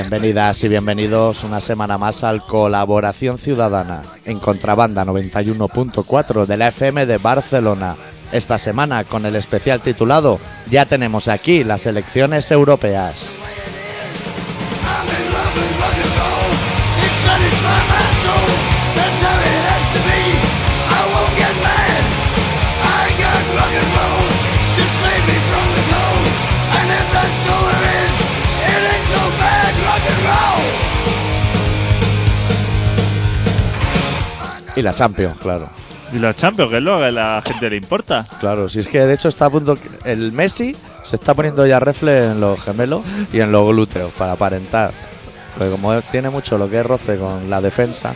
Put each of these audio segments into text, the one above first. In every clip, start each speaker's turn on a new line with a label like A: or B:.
A: Bienvenidas y bienvenidos una semana más al Colaboración Ciudadana en Contrabanda 91.4 de la FM de Barcelona. Esta semana con el especial titulado Ya tenemos aquí las elecciones europeas. Y la Champions, claro.
B: Y la Champions, que es lo que a la gente le importa.
A: Claro, si es que de hecho está a punto. El Messi se está poniendo ya refle en los gemelos y en los glúteos para aparentar. Porque como tiene mucho lo que es roce con la defensa,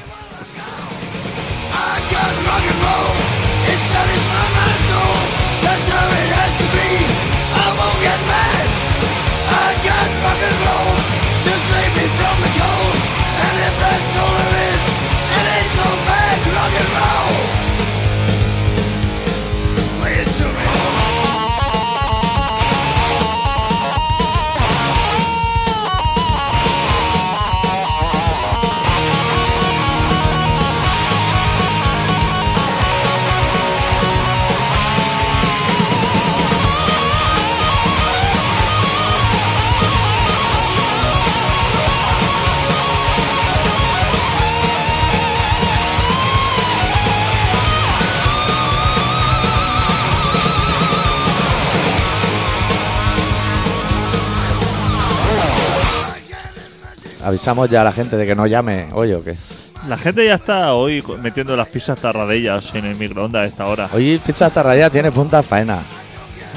A: avisamos ya a la gente de que no llame. Oye, ¿o qué?
B: La gente ya está hoy metiendo las pizzas tarradellas en el microondas a esta hora.
A: Hoy Pizza Tarraya tiene punta faena.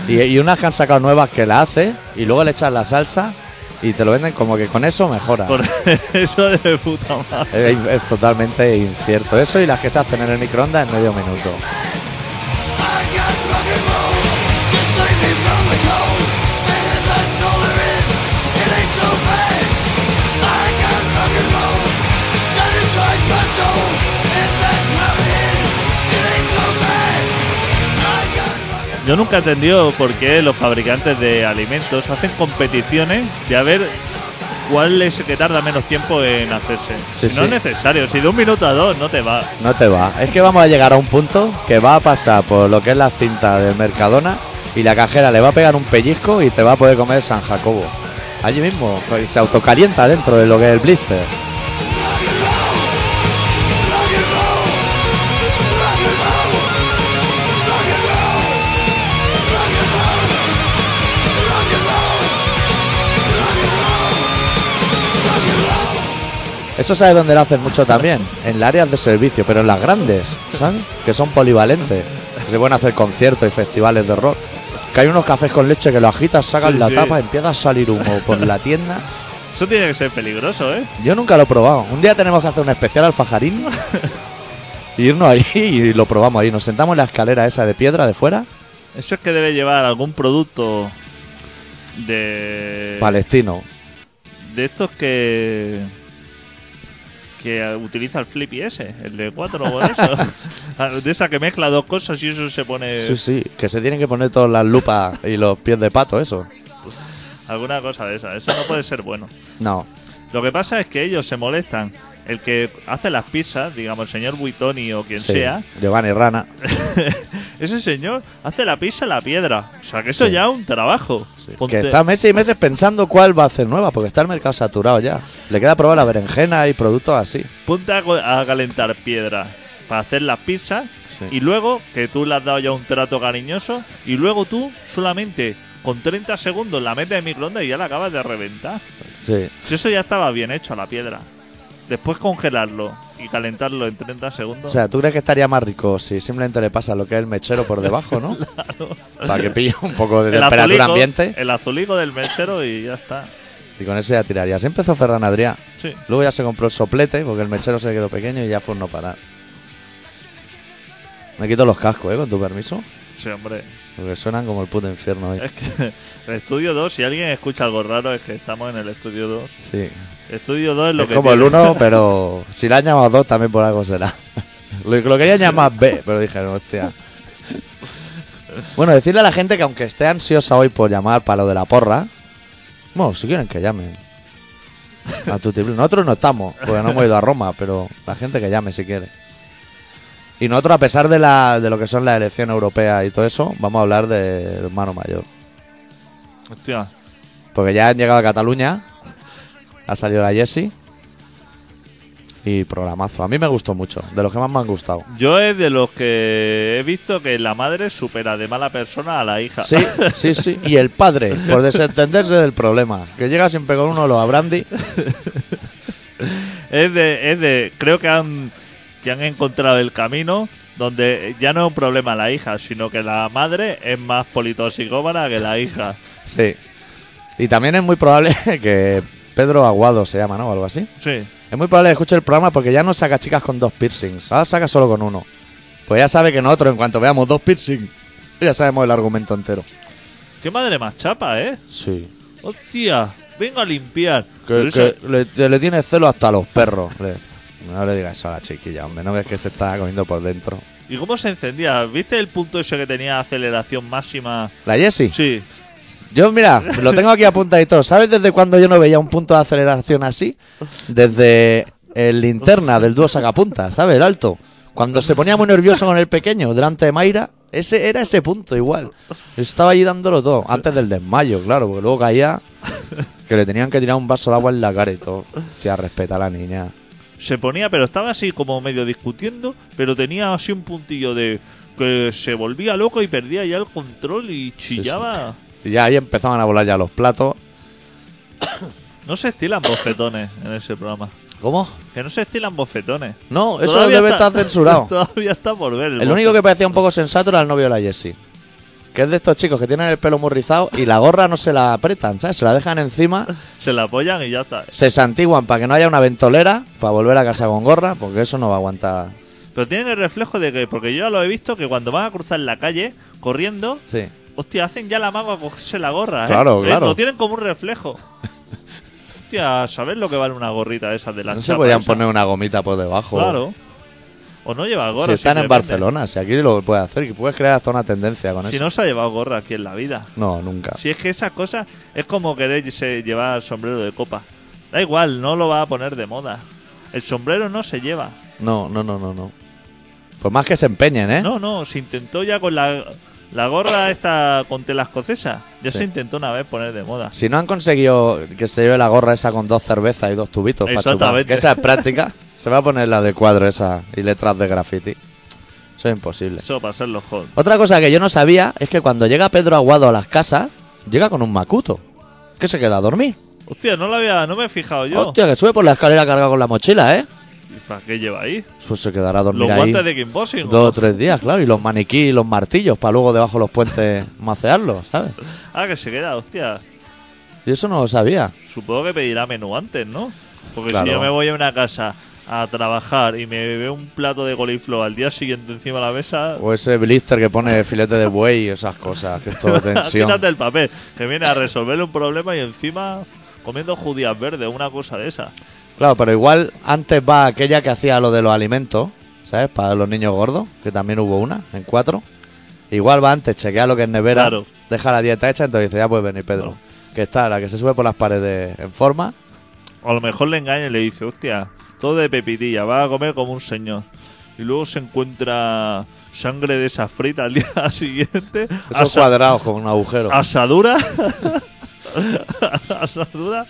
A: Y, y unas que han sacado nuevas que la hace y luego le echas la salsa y te lo venden como que con eso mejora.
B: Por eso de puta madre.
A: Es, es totalmente incierto. Eso y las que se hacen en el microondas en medio minuto.
B: Yo nunca he entendido por qué los fabricantes de alimentos hacen competiciones de a ver cuál es el que tarda menos tiempo en hacerse.
A: Sí,
B: si no
A: sí.
B: es necesario, si de un minuto a dos no te va.
A: No te va. Es que vamos a llegar a un punto que va a pasar por lo que es la cinta del Mercadona y la cajera le va a pegar un pellizco y te va a poder comer San Jacobo. Allí mismo. pues, se autocalienta dentro de lo que es el blister. Eso sabes dónde lo hacen mucho también. En las áreas de servicio, pero en las grandes, ¿sabes? Que son polivalentes. Que se pueden hacer conciertos y festivales de rock. Que hay unos cafés con leche que lo agitas, sacas
B: Sí,
A: la
B: sí.
A: tapa, empieza a salir humo por la tienda.
B: Eso tiene que ser peligroso, ¿eh?
A: Yo nunca lo he probado. Un día tenemos que hacer un especial alfajarín. y irnos allí y lo probamos ahí. Nos sentamos en la escalera esa de piedra de fuera.
B: Eso es que debe llevar algún producto de.
A: Palestino.
B: De estos que. Que utiliza el Flippy ese, el de 4 o eso. Ah, de esa que mezcla dos cosas y eso se pone.
A: Sí, sí. Que se tienen que poner todas las lupas y los pies de pato, eso.
B: Alguna cosa de esa. Eso no puede ser bueno.
A: No.
B: Lo que pasa es que ellos se molestan. El que hace las pizzas, digamos, el señor Buitoni o quien
A: Sí.
B: sea,
A: Giovanni Rana.
B: ese señor hace la pizza en la piedra. O sea, que eso
A: Sí.
B: ya es un trabajo. Ponte-
A: Que está meses y meses pensando cuál va a hacer nueva, porque está el mercado saturado ya. Le queda probar la berenjena y productos así.
B: Ponte a, calentar piedra para hacer las pizzas
A: Sí.
B: y luego que tú le has dado ya un trato cariñoso y luego tú solamente con 30 segundos la metes en microondas y ya la acabas de reventar.
A: Sí.
B: Si eso ya estaba bien hecho a la piedra. Después congelarlo y calentarlo en 30 segundos.
A: O sea, ¿tú crees que estaría más rico si simplemente le pasa lo que es el mechero por debajo, no? Para que pille un poco de
B: el
A: temperatura
B: azulico-
A: ambiente.
B: El azulico del mechero y ya está.
A: Y con eso ya tiraría. Así empezó Ferran Adrià.
B: Sí.
A: Luego ya se compró el soplete porque el mechero se quedó pequeño y ya fue un no parar. Me quito los cascos, ¿eh? Con tu permiso.
B: Sí, hombre.
A: Porque suenan como el puto infierno hoy.
B: Es que el estudio 2, si alguien escucha algo raro, es que estamos en el estudio 2.
A: Sí.
B: Estudio 2 es lo
A: Es
B: que
A: como el
B: tiene.
A: 1, pero si la han llamado 2 también por algo será. Lo, lo querían llamar B, pero dijeron, hostia. Bueno, decirle a la gente que aunque esté ansiosa hoy por llamar para lo de la porra, bueno, si quieren que llamen. A Frutti. Nosotros no estamos, porque no hemos ido a Roma, pero la gente que llame si quiere. Y nosotros, a pesar de, la, de lo que son las elecciones europeas y todo eso, vamos a hablar del hermano mayor.
B: Hostia.
A: Porque ya han llegado a Cataluña, ha salido la Jessie. Y programazo. A mí me gustó mucho, de los que más me han gustado.
B: Yo es de los que he visto que la madre supera de mala persona a la hija.
A: Sí, sí, sí. Y el padre, por desentenderse del problema. Que llega siempre con uno de los Abrandi.
B: Es de, es de, creo que han, que han encontrado el camino donde ya no es un problema la hija, sino que la madre es más politoxicómana que la hija.
A: Sí. Y también es muy probable que Pedro Aguado se llama, ¿no? O algo así.
B: Sí.
A: Es muy probable que escuche el programa porque ya no saca chicas con dos piercings. Ahora saca solo con uno. Pues ya sabe que nosotros, en cuanto veamos dos piercings, ya sabemos el argumento entero.
B: Qué madre más chapa, ¿eh?
A: Sí.
B: Hostia, venga a limpiar.
A: Que,
B: Pero
A: que
B: eso-
A: le, tiene celo hasta a los perros. le. No le digas eso a la chiquilla, hombre. No ves que se está comiendo por dentro.
B: ¿Y cómo se encendía? ¿Viste el punto ese que tenía aceleración máxima?
A: ¿La Jessie?
B: Sí.
A: Yo, mira, lo tengo aquí apuntado y todo. ¿Sabes desde cuándo yo no veía un punto de aceleración así? Desde el linterna del dúo sacapunta, ¿sabes? El alto. Cuando se ponía muy nervioso con el pequeño delante de Mayra, ese era ese punto igual. Estaba allí dándolo todo. Antes del desmayo, claro, porque luego caía que le tenían que tirar un vaso de agua en la cara y todo. Hostia, respeta a la niña.
B: Se ponía, pero estaba así como medio discutiendo, pero tenía así un puntillo de que se volvía loco y perdía ya el control y chillaba.
A: Y ya ahí empezaban a volar ya los platos.
B: No se estilan bofetones en ese programa.
A: ¿Cómo?
B: Que no se estilan bofetones.
A: No, eso
B: Todavía
A: debe estar censurado.
B: Todavía está por ver.
A: El único que parecía un poco sensato era el novio de la Jessie. Que es de estos chicos que tienen el pelo muy rizado y la gorra no se la apretan, ¿sabes? Se la dejan encima,
B: Se la apoyan y ya está.
A: se santiguan para que no haya una ventolera, para volver a casa con gorra, porque eso no va a aguantar.
B: Pero tienen el reflejo de que, porque yo ya lo he visto, que cuando van a cruzar la calle corriendo,
A: Sí.
B: Hostia, hacen ya la mano a cogerse la gorra. ¿eh?
A: Claro,
B: Eh,
A: claro.
B: Lo tienen como un reflejo. hostia, ¿sabes lo que vale una gorrita de esas de la
A: No se podían
B: esa?
A: poner una gomita por debajo.
B: Claro. O no lleva gorra.
A: Si están en. Barcelona, si aquí lo puedes hacer, y puedes crear hasta una tendencia con
B: Si
A: eso.
B: no se ha llevado gorra aquí en la vida.
A: No, nunca.
B: Si es que esas cosas es como querer se- llevar sombrero de copa. Da igual, no lo va a poner de moda. El sombrero no se lleva.
A: No, no, no, no, no. Pues más que se empeñen, ¿eh?
B: No, no, se intentó ya con la, la gorra esta con tela escocesa. Ya
A: Sí.
B: se intentó una vez poner de moda.
A: Si no han conseguido que se lleve la gorra esa con dos cervezas y dos tubitos para chupar,
B: Exactamente.
A: que esa es práctica, se va a poner la de cuadro esa y letras de graffiti. Eso es imposible.
B: Eso para ser los hot.
A: Otra cosa que yo no sabía es que cuando llega Pedro Aguado a las casas, llega con un macuto. Que se queda a dormir.
B: Hostia, no lo había, no me he fijado yo.
A: Hostia, que sube por la escalera cargado con la mochila, ¿eh?
B: ¿Y ¿Para qué lleva ahí?
A: Pues se quedará a dormir
B: Los
A: ahí
B: guantes de kickboxing.
A: dos
B: ¿o?
A: tres días, claro. Y los maniquí y los martillos para luego debajo de los puentes macearlos, ¿sabes?
B: Ah, que se queda, hostia.
A: Y eso no lo sabía.
B: Supongo que pedirá menú antes, ¿no? Porque
A: Claro.
B: si yo me voy a una casa a trabajar y me veo un plato de coliflor al día siguiente encima de la mesa,
A: O ese blister que pone filete de buey y esas cosas, que es todo tensión.
B: quítate el papel, que viene a resolverle un problema y encima comiendo judías verdes, una cosa de esa.
A: Claro, pero igual antes va aquella que hacía lo de los alimentos, ¿sabes? Para los niños gordos, que también hubo una, en cuatro. Igual va antes, chequea lo que es nevera,
B: Claro.
A: deja la dieta hecha, entonces dice, ya puedes venir, Pedro. Que está la que se sube por las paredes en forma.
B: O a lo mejor le engaña y le dice, hostia, todo de pepitilla, va a comer como un señor. Y luego se encuentra sangre de esa frita al día siguiente.
A: Esos cuadrados con un agujero.
B: asadura. asadura.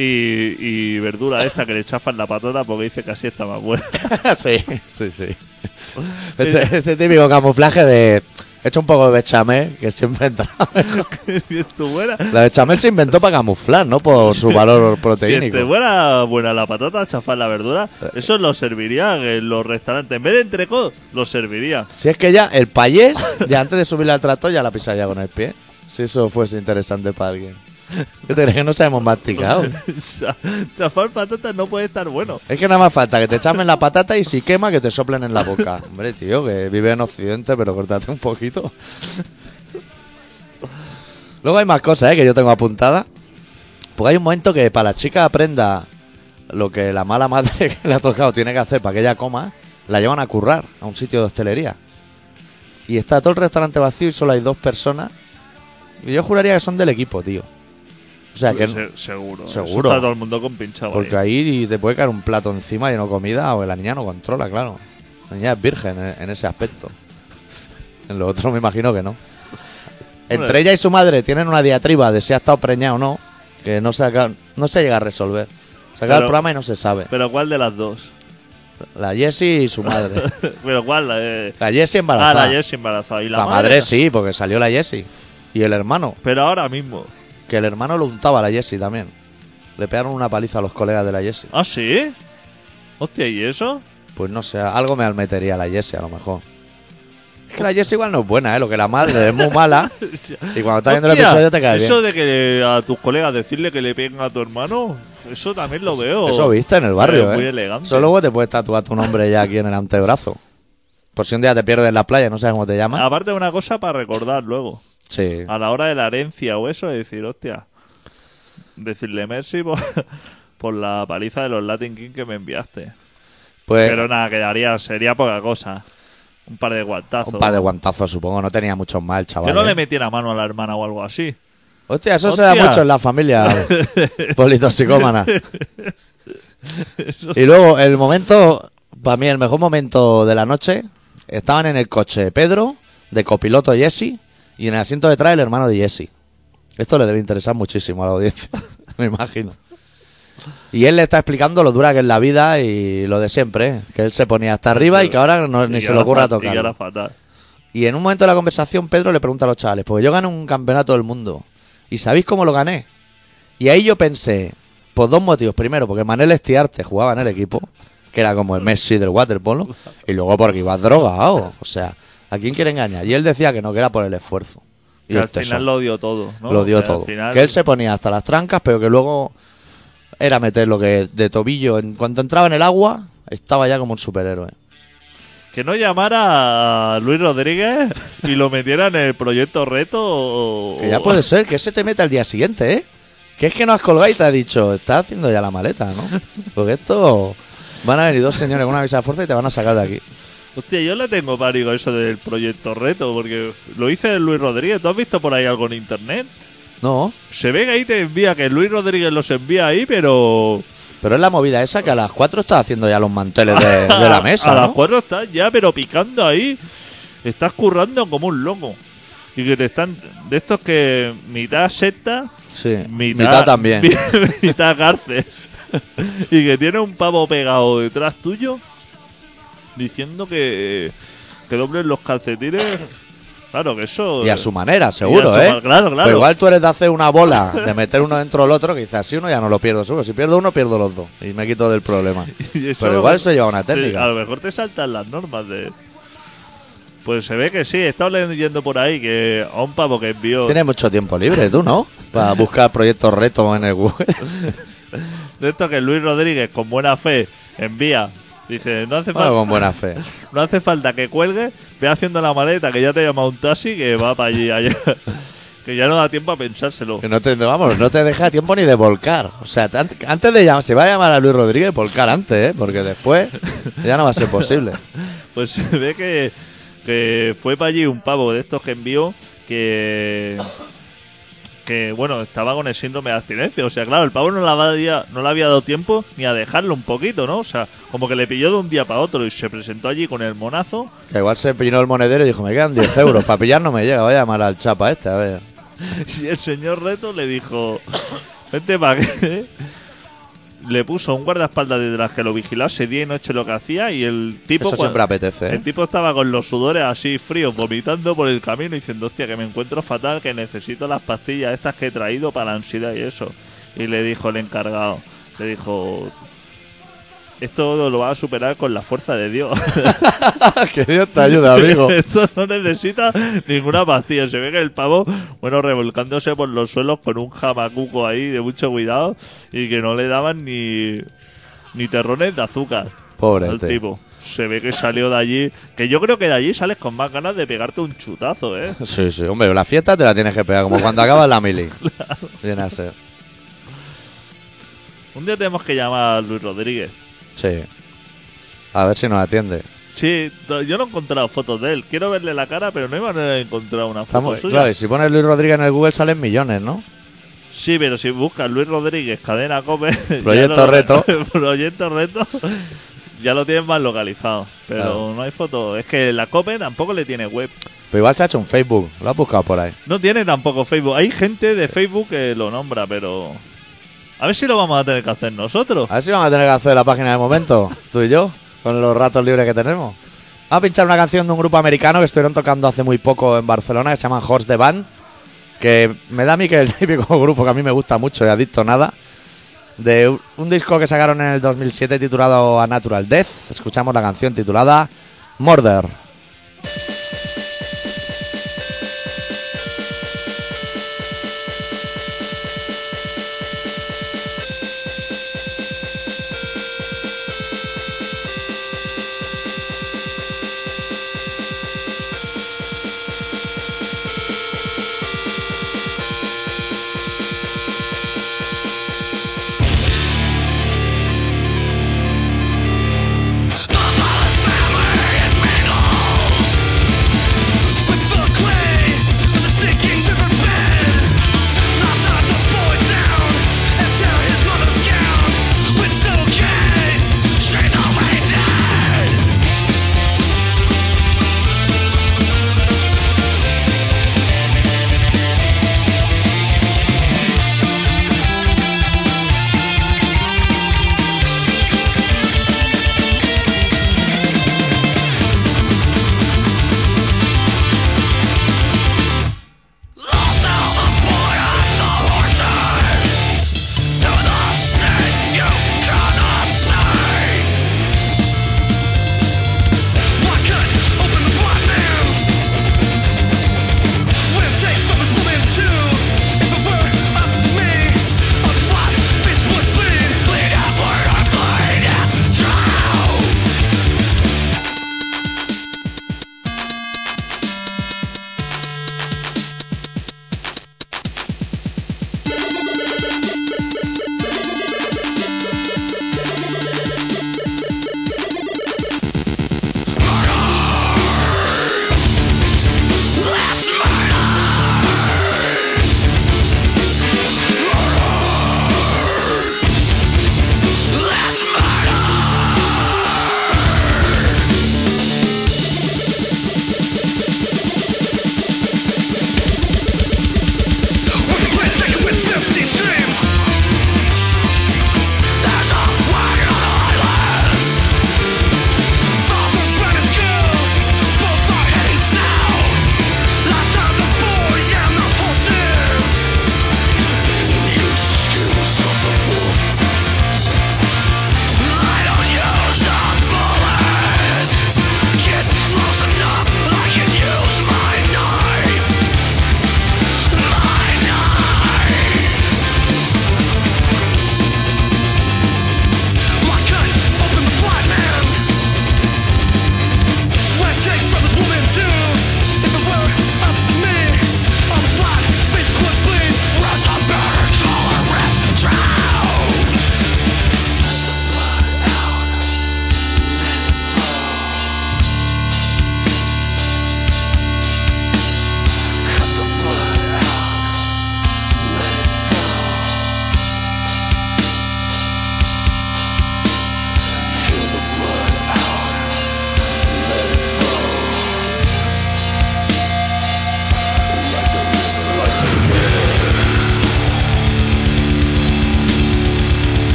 B: Y, y verdura esta que le chafan la patata porque dice que así está más buena.
A: sí, sí, sí. Ese, ese típico camuflaje de... Hecho un poco de bechamel, que siempre entra.
B: si buena.
A: La bechamel se inventó para camuflar, no por su valor
B: Si
A: proteínico.
B: este fuera buena la patata, chafar la verdura, eso lo serviría en los restaurantes. En vez de entrecot, lo serviría.
A: Si es que ya el payés, ya antes de subirle al tractor, ya la pisa ya con el pie. Si eso fuese interesante para alguien. ¿Qué te crees que no sabemos masticado?
B: Cha- Chafar patatas no puede estar bueno.
A: Es que nada más falta que te echamen la patata y si quema que te soplen en la boca. Hombre, tío, que vive en Occidente, pero cortate un poquito. Luego hay más cosas, ¿eh? Que yo tengo apuntadas. Porque hay un momento que para la chica aprenda lo que la mala madre que le ha tocado tiene que hacer para que ella coma, la llevan a currar a un sitio de hostelería. Y está todo el restaurante vacío y solo hay dos personas. Y yo juraría que son del equipo, tío. Sea que.
B: Se- seguro. Eso
A: seguro.
B: está todo el mundo con pinchado.
A: Porque ahí te puede caer un plato encima lleno de comida o la niña no controla, claro. La niña es virgen en, en ese aspecto. En lo otro me imagino que no. Entre
B: Hombre.
A: ella y su madre tienen una diatriba de si ha estado preñada o no, que no se, acaba- no se llega a resolver. Se acaba el
B: Pero-
A: programa y no se sabe.
B: Pero ¿cuál de las dos?
A: La Jessie y su madre.
B: Pero ¿cuál? Eh,
A: La Jessie
B: Ah,
A: embarazada.
B: la Jessie embarazada. ¿Y la,
A: La madre sí, porque salió la Jessie. Y el hermano,
B: Pero ahora mismo.
A: Que el hermano lo untaba a la Jessie también. Le pegaron una paliza a los colegas de la Jessie.
B: ¿Ah, sí? Hostia, ¿y eso?
A: Pues no sé, algo me almetería la Jessie a lo mejor. Es que la Jessie igual no es buena, ¿eh? Lo que la madre es muy mala. Y cuando estás viendo el
B: Hostia,
A: episodio te cae bien.
B: Eso de que a tus colegas decirle que le peguen a tu hermano, eso también lo veo.
A: Eso viste en el barrio,
B: muy
A: ¿eh?
B: elegante.
A: Eso luego te puedes tatuar tu nombre ya aquí en el antebrazo. Por si un día te pierdes en la playa, no sabes cómo te llamas.
B: Aparte de una cosa para recordar luego.
A: Sí.
B: A la hora de la herencia o eso, es decir, hostia. Decirle Messi por, por la paliza de los Latin King que me enviaste.
A: Pues
B: Pero nada, quedaría, sería poca cosa. Un par de guantazos.
A: un par de guantazos, supongo. No tenía muchos el chaval.
B: Que no
A: ¿eh?
B: le metiera mano a la hermana o algo así.
A: Hostia, eso se da mucho en la familia politoxicómana. y luego, el momento, para mí, el mejor momento de la noche, estaban en el coche Pedro, de copiloto Jesse, y en el asiento detrás el hermano de Jesse. Esto le debe interesar muchísimo a la audiencia, me imagino. Y él le está explicando lo dura que es la vida y lo de siempre, ¿eh? que él se ponía hasta arriba y que ahora no- ni se le ocurra
B: Y
A: tocar.
B: era fatal.
A: Y en un momento de la conversación, Pedro le pregunta a los chavales, porque yo gané un campeonato del mundo. ¿Y sabéis cómo lo gané? Y ahí yo pensé, por dos motivos. Primero, porque Manel Estiarte jugaba en el equipo, que era como el Messi del waterpolo. Y luego porque iba drogado. O sea, ¿a quién quiere engañar? Y él decía que no, que era por el esfuerzo. Y
B: Que al final
A: tesón.
B: lo dio todo. ¿no?
A: Lo dio
B: Que
A: todo.
B: final-
A: Que él se ponía hasta las trancas, pero que luego era meter lo que de tobillo. En cuanto entraba en el agua, estaba ya como un superhéroe.
B: Que no llamara a Luis Rodríguez y lo metiera en el proyecto reto. o-
A: Que ya puede ser, que ese te meta al día siguiente, ¿eh? Que es que no has colgado y te ha dicho, estás haciendo ya la maleta, ¿no? Porque esto... Van a venir dos señores con una visa de fuerza y te van a sacar de aquí.
B: Hostia, yo le tengo pánico eso del proyecto reto, porque lo hice Luis Rodríguez. ¿Tú has visto por ahí algo en internet?
A: No,
B: Se ve que ahí te envía, que Luis Rodríguez los envía ahí, pero.
A: pero es la movida esa que a las 4 estás haciendo ya los manteles de, de la mesa,
B: A las
A: ¿no?
B: cuatro estás ya, pero picando ahí. Estás currando como un loco. Y que te están. De estos que mitad secta,
A: Sí,
B: mitad,
A: mitad también.
B: mitad cárcel. y que tiene un pavo pegado detrás tuyo diciendo que, que doblen los calcetines. Claro que eso.
A: Y a su manera, seguro,
B: su
A: ¿eh?
B: ma- claro, claro.
A: Pues igual tú eres de hacer una bola, de meter uno dentro del otro, dices, así uno ya no lo pierdo seguro. Si pierdo uno, pierdo los dos. Y me quito del problema.
B: Eso
A: Pero igual eso lleva una
B: te- A
A: técnica.
B: lo mejor te saltan las normas de. Pues se ve que sí, he estado leyendo por ahí que a un pavo que envió.
A: Tienes mucho tiempo libre, tú, ¿no? Para buscar proyectos retos en el Google.
B: De esto que Luis Rodríguez, con buena fe, envía. Dice, no hace,
A: Bueno,
B: falta,
A: con buena fe.
B: no hace falta que cuelgue, ve haciendo la maleta, que ya te llama un taxi que va para allí. allá. que ya no da tiempo a pensárselo.
A: Que no te, vamos, no te deja tiempo ni de volcar. O sea, te- antes de llamar, se va a llamar a Luis Rodríguez, volcar antes, ¿eh? Porque después ya no va a ser posible.
B: Pues se ve que, que fue para allí un pavo de estos que envió que que bueno, estaba con el síndrome de abstinencia. O sea, claro, el pavo no le había, no le había dado tiempo ni a dejarlo un poquito, ¿no? O sea, como que le pilló de un día para otro y se presentó allí con el monazo.
A: Que igual se peinó el monedero y dijo, me quedan 10 euros. Para pillar no me llega, voy a llamar al chapa este, a ver.
B: Y el señor Reto le dijo, vente para qué. Le puso un guardaespaldas detrás que lo vigilase día y noche lo que hacía y el tipo...
A: Eso
B: cuando-
A: siempre apetece, ¿eh?
B: El tipo estaba con los sudores así fríos, vomitando por el camino, diciendo, hostia, que me encuentro fatal, que necesito las pastillas estas que he traído para la ansiedad y eso. Y le dijo el encargado, le dijo, esto lo vas a superar con la fuerza de Dios.
A: que Dios te ayude, amigo.
B: esto no necesita ninguna pastilla. Se ve que el pavo, bueno, revolcándose por los suelos con un jamacuco ahí de mucho cuidado y que no le daban ni, ni terrones de azúcar
A: Pobre
B: al
A: tío.
B: tipo. Se ve que salió de allí. Que yo creo que de allí sales con más ganas de pegarte un chutazo, ¿eh?
A: Sí, sí, hombre, la fiesta te la tienes que pegar, como cuando acabas la mili. Viene a ser.
B: Un día tenemos que llamar a Luis Rodríguez.
A: Sí. A ver si nos atiende.
B: Sí, yo no he encontrado fotos de él. Quiero verle la cara, pero no hay manera de encontrar una foto
A: Estamos,
B: suya.
A: claro, y si pones Luis Rodríguez en el Google salen millones, ¿no?
B: Sí, pero si buscas Luis Rodríguez, cadena Cope.
C: Proyecto
B: lo-
C: Reto.
B: Proyecto Reto. Ya lo tienes más localizado. Pero
C: Claro.
B: no hay foto. Es que la Cope tampoco le tiene web.
C: Pero igual se ha hecho un Facebook. Lo has buscado por ahí.
B: No tiene tampoco Facebook. Hay gente de Facebook que lo nombra, pero. A ver si lo vamos a tener que hacer nosotros.
C: A ver si vamos a tener que hacer la página de momento, tú y yo, con los ratos libres que tenemos. Vamos a pinchar una canción de un grupo americano que estuvieron tocando hace muy poco en Barcelona, que se llama Horse the Band, que me da a mí que es el típico grupo que a mí me gusta mucho y adicto nada, de un- disco que sacaron en el 2007 titulado A Natural Death. Escuchamos la canción titulada Murder.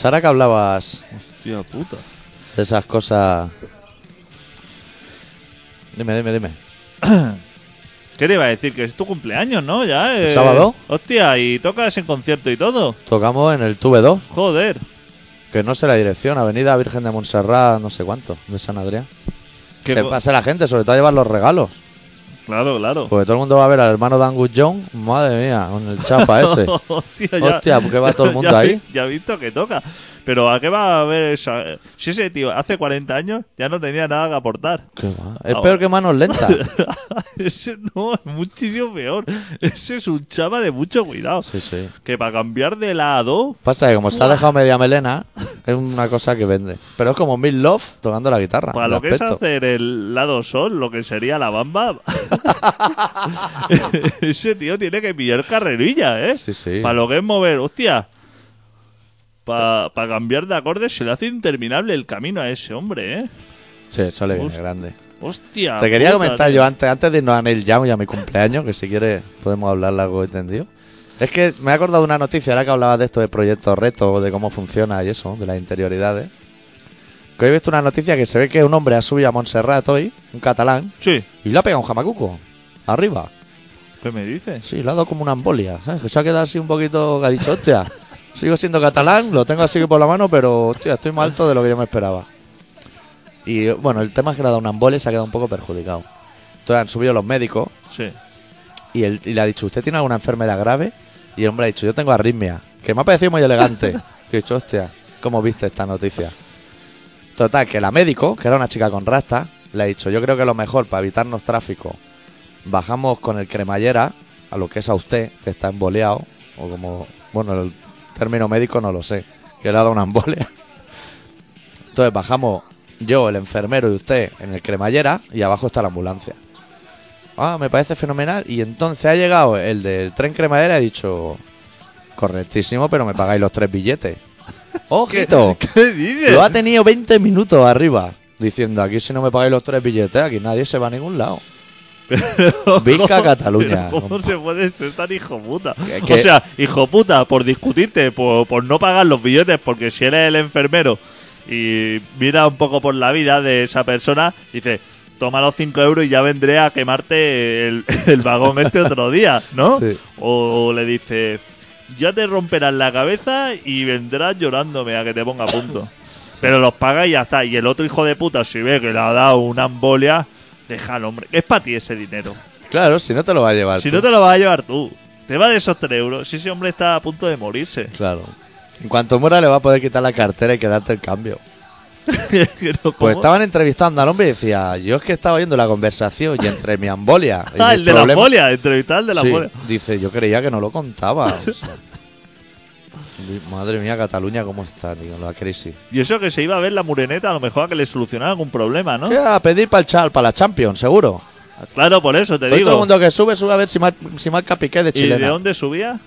C: Pues ahora que hablabas
B: Hostia puta.
C: de esas cosas
A: Dime, dime, dime.
B: ¿Qué te iba a decir? Que es tu cumpleaños, ¿no? Ya.
A: ¿El
B: eh,
A: sábado?
B: Hostia, y tocas en concierto y todo.
A: Tocamos en el Tube 2,
B: Joder.
A: que no sé la dirección, Avenida Virgen de Montserrat, no sé cuánto, de San Adrián.
B: Que
A: Se
B: co-
A: pase la gente, sobre todo a llevar los regalos.
B: Claro, claro.
A: Porque todo el mundo va a ver al hermano de Angus Young, madre mía, con el chapa ese.
B: Hostia, ya,
A: Hostia, ¿por qué va todo el mundo
B: ya,
A: ahí?
B: Ya he visto que toca. Pero ¿a qué va a ver esa... Si ese tío hace 40 años ya no tenía nada que aportar.
A: Qué va. Es
B: Ah,
A: peor que manos lentas.
B: ese no, es muchísimo peor. Ese es un chava de mucho cuidado.
A: Sí, sí.
B: Que para cambiar de lado...
A: Pasa que como se ha dejado media melena, es una cosa que vende. Pero es como Bill Love tocando la guitarra.
B: Para lo que es
A: aspecto.
B: hacer el lado sol, lo que sería la bamba, ese tío tiene que pillar carrerilla, ¿eh?
A: Sí, sí.
B: Para lo que es mover, hostia. Para cambiar de acordes se le hace interminable el camino a ese hombre, ¿eh?
A: Sí, eso le viene
B: Hostia.
A: grande.
B: Hostia.
A: Te quería
B: puta,
A: comentar
B: tío.
A: yo antes, antes de irnos a Neil Young y a mi cumpleaños, que si quieres podemos hablar largo y tendido. Es que me he acordado de una noticia, ahora que hablabas de esto de proyectos retos, de cómo funciona y eso, de las interioridades. Que hoy he visto una noticia que se ve que un hombre ha subido a Montserrat hoy, un catalán,
B: Sí.
A: y le ha pegado un jamacuco. Arriba.
B: ¿Qué me dices?
A: Sí, le ha dado como una embolia, ¿sabes? Que se ha quedado así un poquito, que ha dicho, hostia, sigo siendo catalán, lo tengo así por la mano, pero, hostia, estoy más alto de lo que yo me esperaba. Y bueno, el tema es que le ha dado una embolia y se ha quedado un poco perjudicado. Entonces han subido los médicos
B: Sí.
A: y, él, y le ha dicho, ¿usted tiene alguna enfermedad grave? Y el hombre ha dicho, yo tengo arritmia, que me ha parecido muy elegante. que he dicho, hostia, ¿cómo viste esta noticia? Total, que la médico, que era una chica con rasta, le ha dicho, yo creo que lo mejor para evitarnos tráfico, bajamos con el cremallera a lo que es a usted, que está emboleado, o como, bueno, el término médico no lo sé, que le ha dado una embolia. Entonces bajamos yo, el enfermero y usted en el cremallera y abajo está la ambulancia. Ah, me parece fenomenal. Y entonces ha llegado el del tren cremallera y ha dicho, correctísimo, pero me pagáis los tres billetes. ¡Ojito!
B: ¿Qué dices?
A: Lo ha tenido 20 minutos arriba. Diciendo, aquí si no me pagáis los tres billetes, aquí nadie se va a ningún lado. Visca Cataluña.
B: Pero ¿Cómo se puede ser tan hijo puta? O sea, hijo puta, por discutirte, por, por no pagar los billetes, porque si eres el enfermero y mira un poco por la vida de esa persona, dice, toma los 5 euros y ya vendré a quemarte el, el vagón este otro día, ¿no?
A: Sí.
B: O le dice, ya te romperás la cabeza y vendrás llorándome a que te ponga a punto. Pero los paga y ya está. Y el otro hijo de puta, si ve que le ha dado una embolia, déjalo, hombre. Es para ti ese dinero.
A: Claro, si no te lo va a llevar.
B: Si
A: tú.
B: no te lo vas a llevar tú, te va de esos 3 euros. Si ese hombre está a punto de morirse.
A: Claro. En cuanto muera le va a poder quitar la cartera y quedarte el cambio. Pues estaban entrevistando al hombre y decía, yo es que estaba oyendo la conversación y entre mi embolia y
B: Ah, el de la embolia, entrevistar al de la
A: Sí,
B: embolia.
A: dice, yo creía que no lo contaba. o sea. Di- Madre mía, Cataluña, ¿cómo está, tío? La crisis.
B: Y eso que se iba a ver la mureneta, a lo mejor a que le solucionara algún problema, ¿no?
A: A pedir para el chal, para la Champions, seguro.
B: Claro, por eso te
A: Hoy todo el
B: digo.
A: mundo que sube, sube a ver si, mar- si marca Piqué de
B: ¿Y
A: chilena.
B: de dónde subía?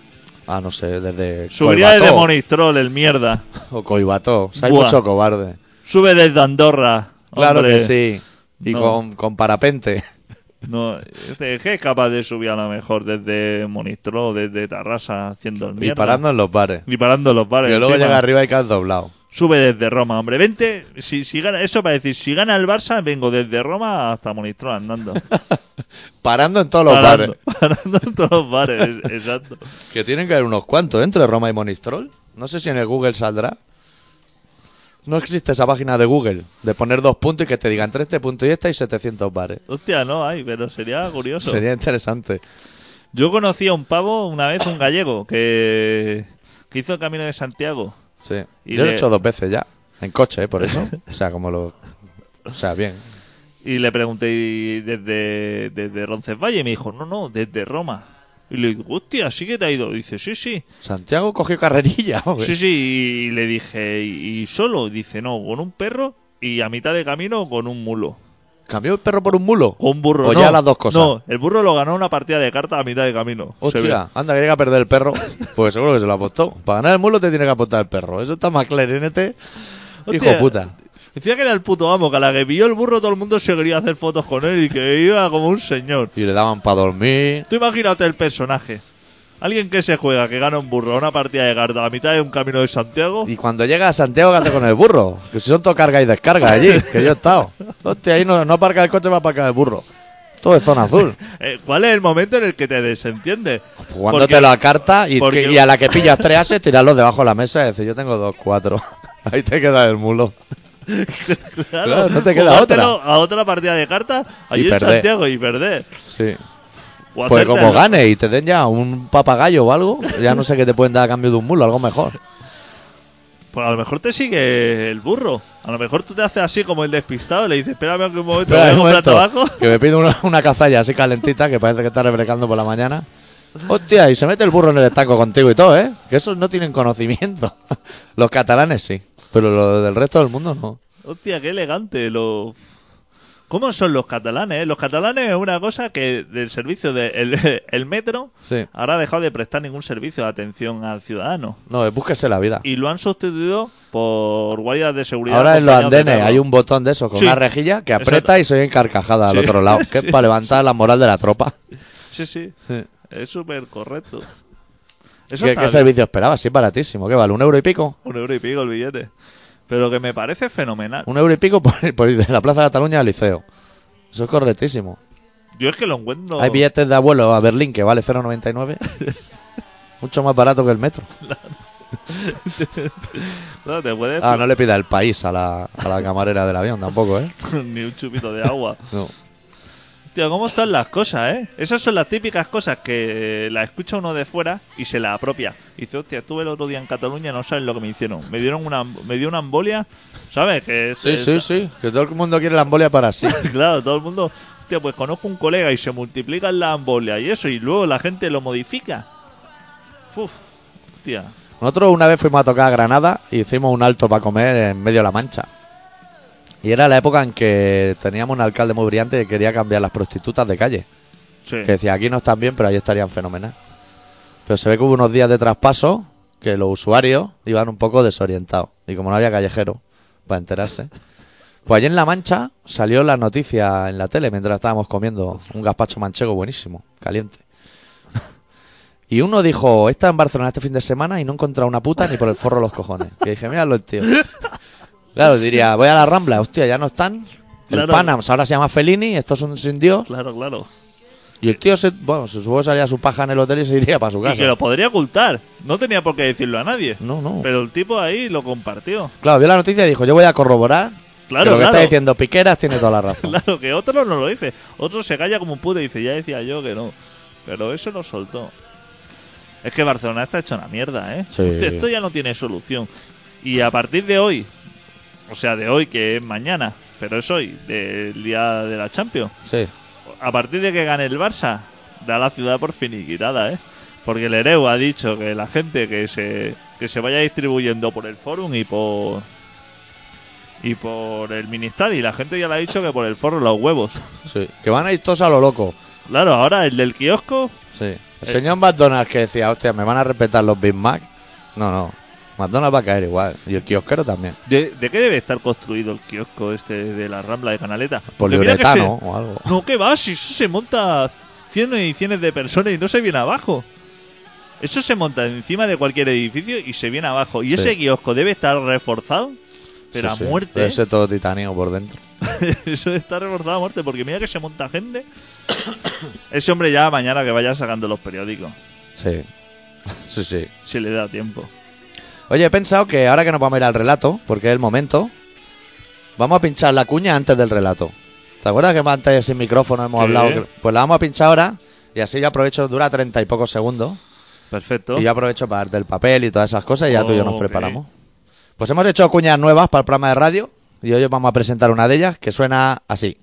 A: Ah, no sé, desde
B: Subiría desde
A: Coibató
B: Monistrol, el mierda.
A: o Coibató. O sea, hay
B: Buah.
A: mucho cobarde.
B: Sube desde Andorra.
A: Claro
B: hombre.
A: que sí. Y
B: No.
A: con, con parapente.
B: No, es que es capaz de subir a lo mejor desde Monistrol o desde Tarrasa haciendo el
A: Y
B: mierda.
A: parando en los bares.
B: Y parando en los bares.
A: Que luego
B: encima.
A: llega arriba y caes doblado.
B: Sube desde Roma, hombre. Vente, si, si gana, eso para decir, si gana el Barça, vengo desde Roma hasta Monistrol andando.
A: Parando en todos los
B: parando,
A: bares.
B: parando en todos los bares, es- exacto.
A: Que tienen que haber unos cuantos entre Roma y Monistrol. No sé si en el Google saldrá. No existe esa página de Google de poner dos puntos y que te digan entre este punto y este hay 700 bares.
B: Hostia, no hay, pero sería curioso.
A: Sería interesante.
B: Yo conocí a un pavo una vez, un gallego, que, que hizo el camino de Santiago.
A: Sí.
B: Y
A: Yo lo he hecho dos veces ya. En coche, ¿eh? por eso. O sea, como lo. O sea, bien.
B: Y le pregunté ¿y desde, desde Roncesvalles y me dijo, no, no, desde Roma. Y le digo, hostia, ¿sí que te ha ido? Dice, sí, sí.
A: Santiago cogió carrerilla. ¿o?
B: Sí, sí. Y le dije, ¿y solo? Dice, no, con un perro y a mitad de camino con un mulo.
A: ¿Cambió el perro por un mulo?
B: Con un burro.
A: O
B: no,
A: ya las dos cosas.
B: No, el burro lo ganó una partida de cartas a mitad de camino.
A: Hostia, anda, que llega a perder el perro. Pues seguro que se lo apostó. Para ganar el mulo te tiene que apostar el perro. Eso está más clarinete. Hijo
B: Hostia.
A: puta.
B: Decía que era el puto amo, que a la que pilló el burro todo el mundo se quería hacer fotos con él y que iba como un señor.
A: Y le daban para dormir.
B: Tú imagínate el personaje. Alguien que se juega, que gana un burro una partida de carta a mitad de un camino de Santiago.
A: Y cuando llega a Santiago, ¿qué hace con el burro? Que si son todo carga y descarga allí, que yo he estado. Hostia, ahí no, no aparca el coche, va a aparcar el burro. Todo es zona azul.
B: Eh, ¿Cuál es el momento en el que te desentiendes?
A: Jugándote
B: Porque-
A: la carta y,
B: porque-
A: y a la que pillas tres ases, tirarlos debajo de la mesa y decir, yo tengo dos, cuatro. Ahí te queda el mulo. Claro, no te queda
B: jugártelo a otra partida de cartas allí
A: Y
B: en
A: perder.
B: Santiago y perder.
A: Sí.
B: O
A: Pues como
B: el-
A: gane y te den ya un papagayo o algo, ya no sé qué te pueden dar a cambio de un mulo, algo mejor.
B: Pues a lo mejor te sigue el burro. A lo mejor tú te haces así como el despistado y le dices, espérame un momento,
A: Espera
B: voy a
A: un
B: comprar
A: momento,
B: tabaco.
A: que me pido una, una cazalla así calentita que parece que está refrescando por la mañana. Hostia, y se mete el burro en el estanco contigo y todo, ¿eh? Que esos no tienen conocimiento. Los catalanes sí, pero los del resto del mundo no.
B: Hostia, qué elegante. Los... ¿Cómo son los catalanes? eh? Los catalanes es una cosa que del servicio del el metro
A: Sí.
B: ahora ha dejado de prestar ningún servicio de atención al ciudadano.
A: No, búsquese la vida.
B: Y lo han sustituido por guardias de seguridad.
A: Ahora en los
B: de
A: andenes hay un botón de eso con
B: Sí.
A: una rejilla que aprieta
B: Exacto.
A: y se oye carcajada al
B: Sí.
A: otro lado, que es para levantar la moral de la tropa.
B: Sí, sí. Es súper correcto. Eso
A: ¿Qué, servicio esperabas? Sí, baratísimo. ¿Qué vale? ¿Un euro y pico?
B: Un euro y pico el billete. Pero que me parece fenomenal.
A: Un euro y pico por, por ir de la Plaza de Cataluña al liceo. Eso es correctísimo.
B: Yo es que lo encuentro.
A: Hay billetes de abuelo a Berlín que vale 0,99. Mucho más barato que el metro.
B: Te puedes.
A: Ah, no le pida el país a la, a la camarera del avión tampoco, ¿eh?
B: Ni un chupito de agua.
A: No.
B: Tío, ¿cómo están las cosas, eh? Esas son las típicas cosas que la escucha uno de fuera y se la apropia. Y dice, hostia, estuve el otro día en Cataluña, no sabes lo que me hicieron. Me dieron una, me dio una embolia, ¿sabes? Que es-
A: Sí,
B: es-
A: sí, sí. Que todo el mundo quiere la embolia para sí.
B: Claro, todo el mundo. Hostia, pues conozco un colega y se multiplican las embolias y eso, y luego la gente lo modifica. Uf, hostia.
A: Nosotros una vez fuimos a tocar a Granada y hicimos un alto para comer en medio de la mancha. Y era la época en que teníamos un alcalde muy brillante que quería cambiar las prostitutas de calle.
B: Sí.
A: Que decía, aquí no están bien, pero ahí estarían fenomenal. Pero se ve que hubo unos días de traspaso que los usuarios iban un poco desorientados. Y como no había callejero para enterarse. Pues allí en La Mancha salió la noticia en la tele mientras estábamos comiendo un gazpacho manchego buenísimo, caliente. Y uno dijo, está en Barcelona este fin de semana y no he encontrado una puta ni por el forro de los cojones. Y dije, míralo el tío. Claro, diría, voy a la Rambla, hostia, ya no están. El
B: Claro.
A: Panams ahora se llama Fellini, estos son sin Dios.
B: Claro, claro.
A: Y el tío, se, bueno, se supongo que salía su paja en el hotel y se iría para su
B: Y
A: casa.
B: que lo podría ocultar. No tenía por qué decirlo a nadie.
A: No, no.
B: Pero el tipo ahí lo compartió.
A: Claro, vio la noticia y dijo, yo voy a corroborar.
B: Claro,
A: que lo que
B: claro.
A: está diciendo Piqueras tiene toda la razón.
B: Claro, que otro no lo dice. Otro se calla como un puto y dice, ya decía yo que no. Pero eso lo soltó. Es que Barcelona está hecho una mierda, ¿eh?
A: Sí.
B: Esto ya no tiene solución. Y a partir de hoy, o sea, de hoy que es mañana, pero es hoy, del día de la Champions,
A: Sí.
B: a partir de que gane el Barça, da la ciudad por finiquitada, ¿eh? Porque el Ereu ha dicho que la gente que se, que se vaya distribuyendo por el Forum y por y por el Ministad y la gente ya le ha dicho que por el forro los huevos.
A: Sí. Que van a ir todos a lo loco.
B: Claro, ahora el del kiosco,
A: Sí. El señor McDonald's que decía, hostia, me van a respetar los Big Mac. No, no. McDonald's va a caer igual. Y el kiosquero también.
B: ¿de, de qué debe estar construido el kiosco este de la Rambla de Canaleta?
A: Poliuretano o algo.
B: No, que va, si eso se monta cientos y cientos de personas y no se viene abajo. Eso se monta encima de cualquier edificio y se viene abajo. Y
A: Sí.
B: ese kiosco debe estar reforzado, pero
A: Sí,
B: a
A: sí.
B: muerte.
A: Debe ser todo titanio por dentro.
B: Eso debe estar reforzado a muerte, porque mira que se monta gente. ese hombre ya mañana que vaya sacando los periódicos,
A: Sí. Sí, sí.
B: si le da tiempo.
A: Oye, he pensado que ahora que nos vamos a ir al relato, porque es el momento, vamos a pinchar la cuña antes del relato. ¿Te acuerdas que antes sin micrófono hemos
B: Sí.
A: hablado? Pues la vamos a pinchar ahora y así yo aprovecho, dura treinta y pocos segundos.
B: Perfecto.
A: Y yo aprovecho para darte el papel y todas esas cosas y ya tú y yo nos preparamos. Pues hemos hecho cuñas nuevas para el programa de radio y hoy os vamos a presentar una de ellas que suena así.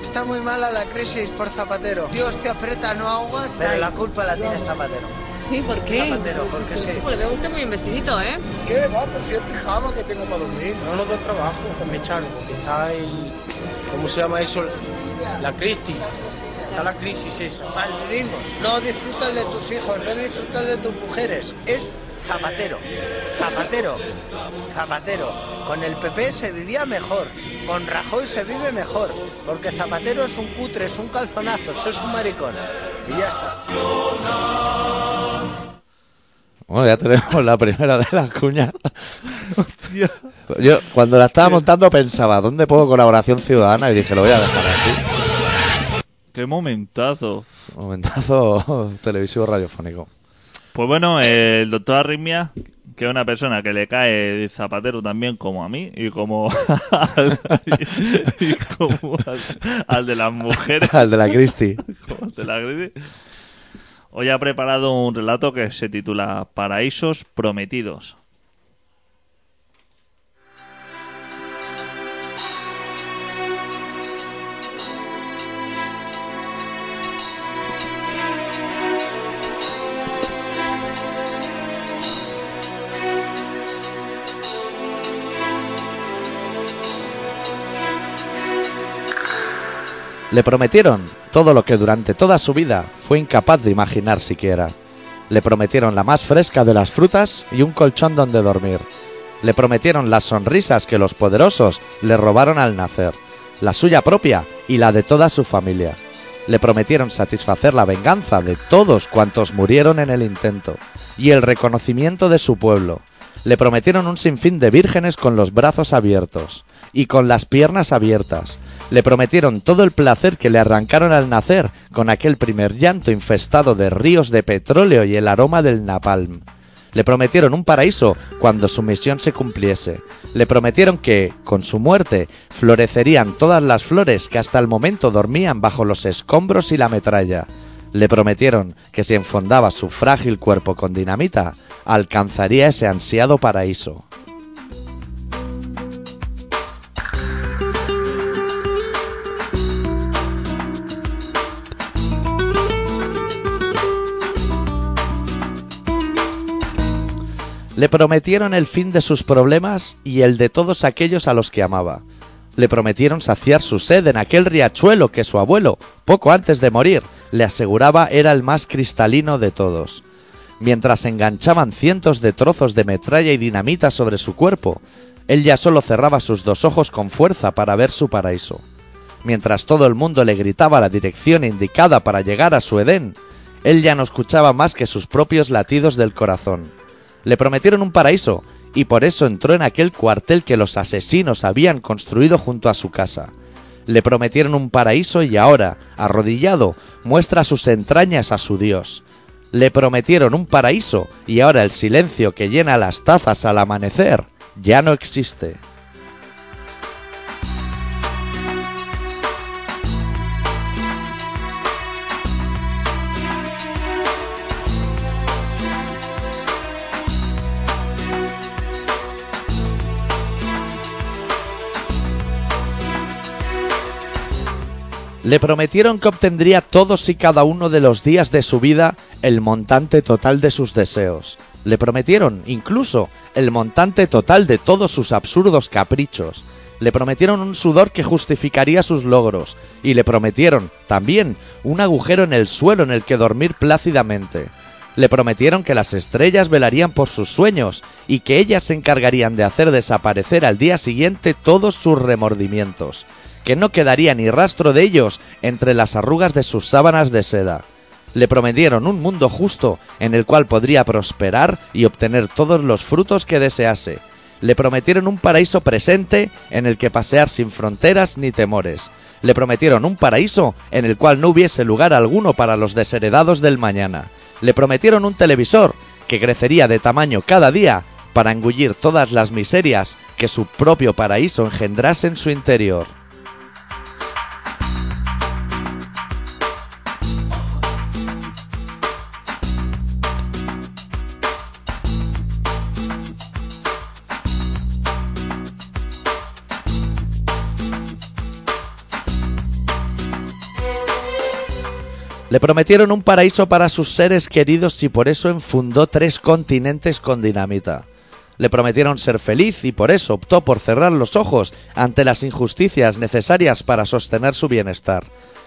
D: Está muy mala la crisis por Zapatero. Dios te aprieta, no aguas. Pero la culpa la tiene Zapatero.
E: Sí, ¿por qué?
D: Zapatero, porque sí.
E: Pues le veo a usted muy bien vestidito, ¿eh?
F: ¿Qué? Va, pues si es pijama que tengo para dormir.
C: No nos da trabajo, me echaron, porque está el. ¿Cómo se llama eso? La crisis. Está la crisis esa.
D: Malvivimos. No disfrutas de tus hijos, no disfrutas de tus mujeres. Es Zapatero. Zapatero. Zapatero. Con el PP se vivía mejor. Con Rajoy se vive mejor. Porque Zapatero es un cutre, es un calzonazo, es un maricón. Y ya está.
A: Bueno, ya tenemos la primera de las cuñas. Yo cuando la estaba montando pensaba, ¿dónde pongo colaboración ciudadana? Y dije, lo voy a dejar así.
B: Qué momentazo.
A: Momentazo televisivo radiofónico.
B: Pues bueno, el doctor Arritmia, que es una persona que le cae de zapatero también como a mí y como al, y como al, al de las mujeres,
A: Al de la Cristi.
B: como al de la Gridi. Hoy ha preparado un relato que se titula Paraísos Prometidos.
A: Le prometieron todo lo que durante toda su vida fue incapaz de imaginar siquiera. Le prometieron la más fresca de las frutas y un colchón donde dormir. Le prometieron las sonrisas que los poderosos le robaron al nacer, la suya propia y la de toda su familia. Le prometieron satisfacer la venganza de todos cuantos murieron en el intento y el reconocimiento de su pueblo. Le prometieron un sinfín de vírgenes con los brazos abiertos y con las piernas abiertas. Le prometieron todo el placer que le arrancaron al nacer con aquel primer llanto infestado de ríos de petróleo y el aroma del napalm. Le prometieron un paraíso cuando su misión se cumpliese. Le prometieron que, con su muerte, florecerían todas las flores que hasta el momento dormían bajo los escombros y la metralla. Le prometieron que si enfondaba su frágil cuerpo con dinamita, alcanzaría ese ansiado paraíso. Le prometieron el fin de sus problemas y el de todos aquellos a los que amaba. Le prometieron saciar su sed en aquel riachuelo que su abuelo, poco antes de morir, le aseguraba era el más cristalino de todos. Mientras enganchaban cientos de trozos de metralla y dinamita sobre su cuerpo, él ya solo cerraba sus dos ojos con fuerza para ver su paraíso. Mientras todo el mundo le gritaba la dirección indicada para llegar a su Edén, él ya no escuchaba más que sus propios latidos del corazón. Le prometieron un paraíso, y por eso entró en aquel cuartel que los asesinos habían construido junto a su casa. Le prometieron un paraíso y ahora, arrodillado, muestra sus entrañas a su Dios. Le prometieron un paraíso y ahora el silencio que llena las tazas al amanecer ya no existe. Le prometieron que obtendría todos y cada uno de los días de su vida el montante total de sus deseos. Le prometieron, incluso, el montante total de todos sus absurdos caprichos. Le prometieron un sudor que justificaría sus logros. Y le prometieron, también, un agujero en el suelo en el que dormir plácidamente. Le prometieron que las estrellas velarían por sus sueños y que ellas se encargarían de hacer desaparecer al día siguiente todos sus remordimientos que no quedaría ni rastro de ellos entre las arrugas de sus sábanas de seda. Le prometieron un mundo justo en el cual podría prosperar y obtener todos los frutos que desease. Le prometieron un paraíso presente en el que pasear sin fronteras ni temores. Le prometieron un paraíso en el cual no hubiese lugar alguno para los desheredados del mañana. Le prometieron un televisor que crecería de tamaño cada día para engullir todas las miserias que su propio paraíso engendrase en su interior. Le prometieron un paraíso para sus seres queridos y por eso enfundó tres continentes con dinamita. Le prometieron ser feliz y por eso optó por cerrar los ojos ante las injusticias necesarias para sostener su bienestar.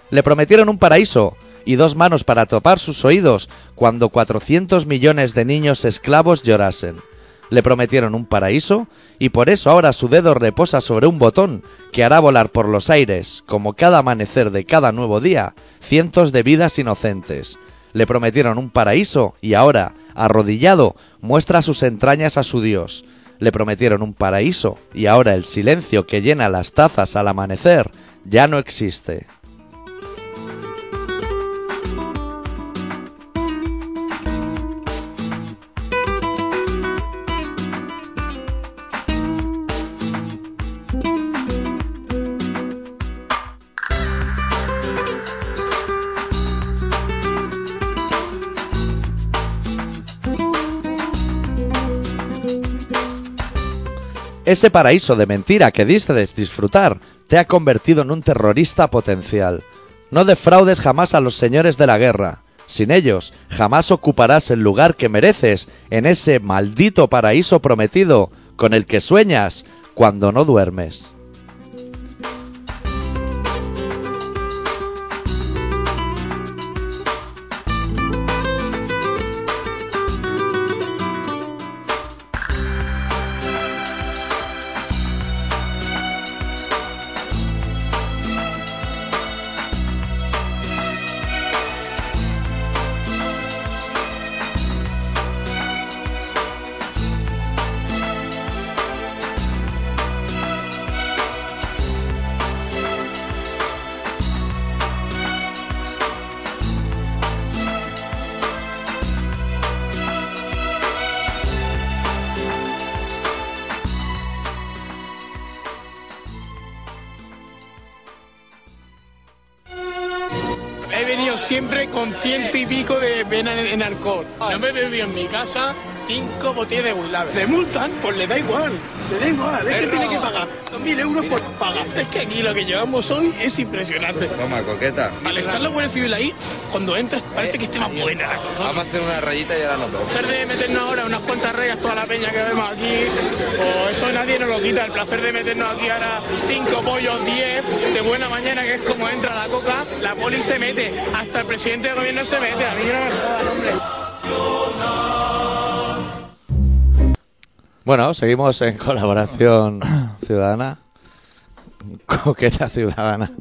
A: Le prometieron un paraíso y dos manos para topar sus oídos cuando 400 millones de niños esclavos llorasen. Le prometieron un paraíso y por eso ahora su dedo reposa sobre un botón que hará volar por los aires, como cada amanecer de cada nuevo día, cientos de vidas inocentes. Le prometieron un paraíso y ahora, arrodillado, muestra sus entrañas a su Dios. Le prometieron un paraíso y ahora el silencio que llena las tazas al amanecer ya no existe. Ese paraíso de mentira que dices disfrutar te ha convertido en un terrorista potencial. No defraudes jamás a los señores de la guerra. Sin ellos, jamás ocuparás el lugar que mereces en ese maldito paraíso prometido con el que sueñas cuando no duermes.
G: Alcohol. No me he bebido en mi casa cinco botellas de Willabe. ¿Le multan? Pues le da igual. Le da igual. Es que tiene que pagar dos mil euros por pagar. Es que aquí lo que llevamos hoy es impresionante.
H: Toma, coqueta.
G: Al estar la Guardia Civil ahí, cuando entras parece que esté más buena la cosa.
H: Vamos a hacer una rayita y ahora nos vemos.
G: El placer de meternos ahora unas cuantas rayas toda la peña que vemos aquí, o eso nadie nos lo quita. El placer de meternos aquí ahora cinco pollos, diez, de buena mañana, que es como entra la coca, la poli se mete, hasta el presidente del gobierno se mete. A mí no me jodan, hombre.
A: Bueno, seguimos en colaboración ciudadana. Coqueta ciudadana.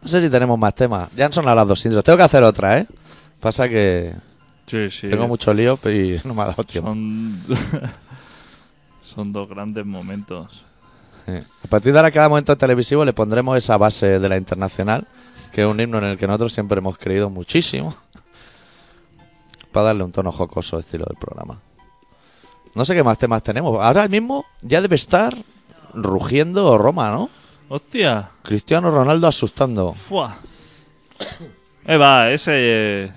A: No sé si tenemos más temas. Ya han sonado las dos intros. Tengo que hacer otra, ¿eh? Pasa que
B: Sí, sí.
A: tengo mucho lío y no me ha dado tiempo.
B: Son... Son dos grandes momentos.
A: Sí. A partir de ahora, cada momento televisivo le pondremos esa base de la internacional, que es un himno en el que nosotros siempre hemos creído muchísimo, para darle un tono jocoso al estilo del programa. No sé qué más temas tenemos. Ahora mismo ya debe estar rugiendo Roma, ¿no?
B: ¡Hostia!
A: Cristiano Ronaldo asustando.
B: ¡Fua! Eh, va, ese...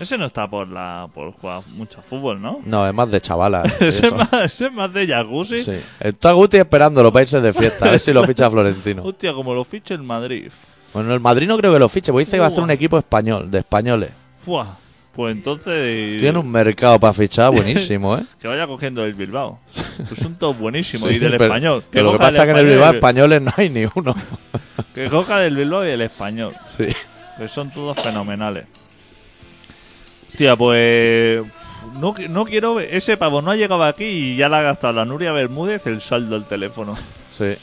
B: Ese no está por la por jugar mucho a fútbol, ¿no?
A: No, es más de chavalas.
B: Ese
A: eso.
B: es, más, ese es más de jacuzzi.
A: Sí. Está Guti esperándolo para irse de fiesta, a ver si lo ficha Florentino.
B: Hostia, como lo fiche el Madrid.
A: Bueno, el Madrid no creo que lo fiche, porque dice que va a hacer un equipo español, de españoles.
B: ¡Fua! Pues entonces...
A: Tiene un mercado para fichar buenísimo, ¿eh?
B: Que vaya cogiendo el Bilbao. Pues son todos buenísimos.
A: Sí,
B: y del
A: pero-
B: español.
A: pero lo que pasa es que en el Bilbao españoles no hay ni uno.
B: Que coja del Bilbao y el español.
A: Sí.
B: Que son todos fenomenales. Hostia, pues. No, no quiero ver. Ese pavo no ha llegado aquí y ya le ha gastado la Nuria Bermúdez el saldo del teléfono.
A: Sí.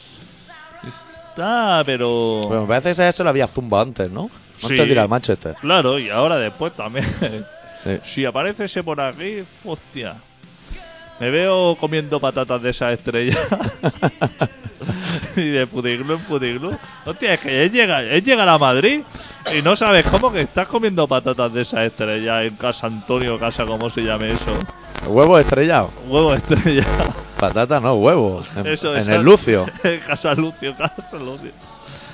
B: Está, pero.
A: Bueno, me parece que ese se lo había zumbado antes, ¿no?
B: Sí.
A: Antes de ir al Manchester.
B: Claro, y ahora después también.
A: Sí.
B: si aparece ese por aquí, hostia. Me veo comiendo patatas de esa estrella. y de putiglu en putiglu. Hostia, es que es llegar, es llegar a Madrid y no sabes cómo que estás comiendo patatas de esa estrella en Casa Antonio, casa como se llame eso.
A: Huevo estrellado.
B: Huevo estrella.
A: Patata no, huevo. En,
B: Eso,
A: en el Lucio.
B: casa Lucio, casa Lucio.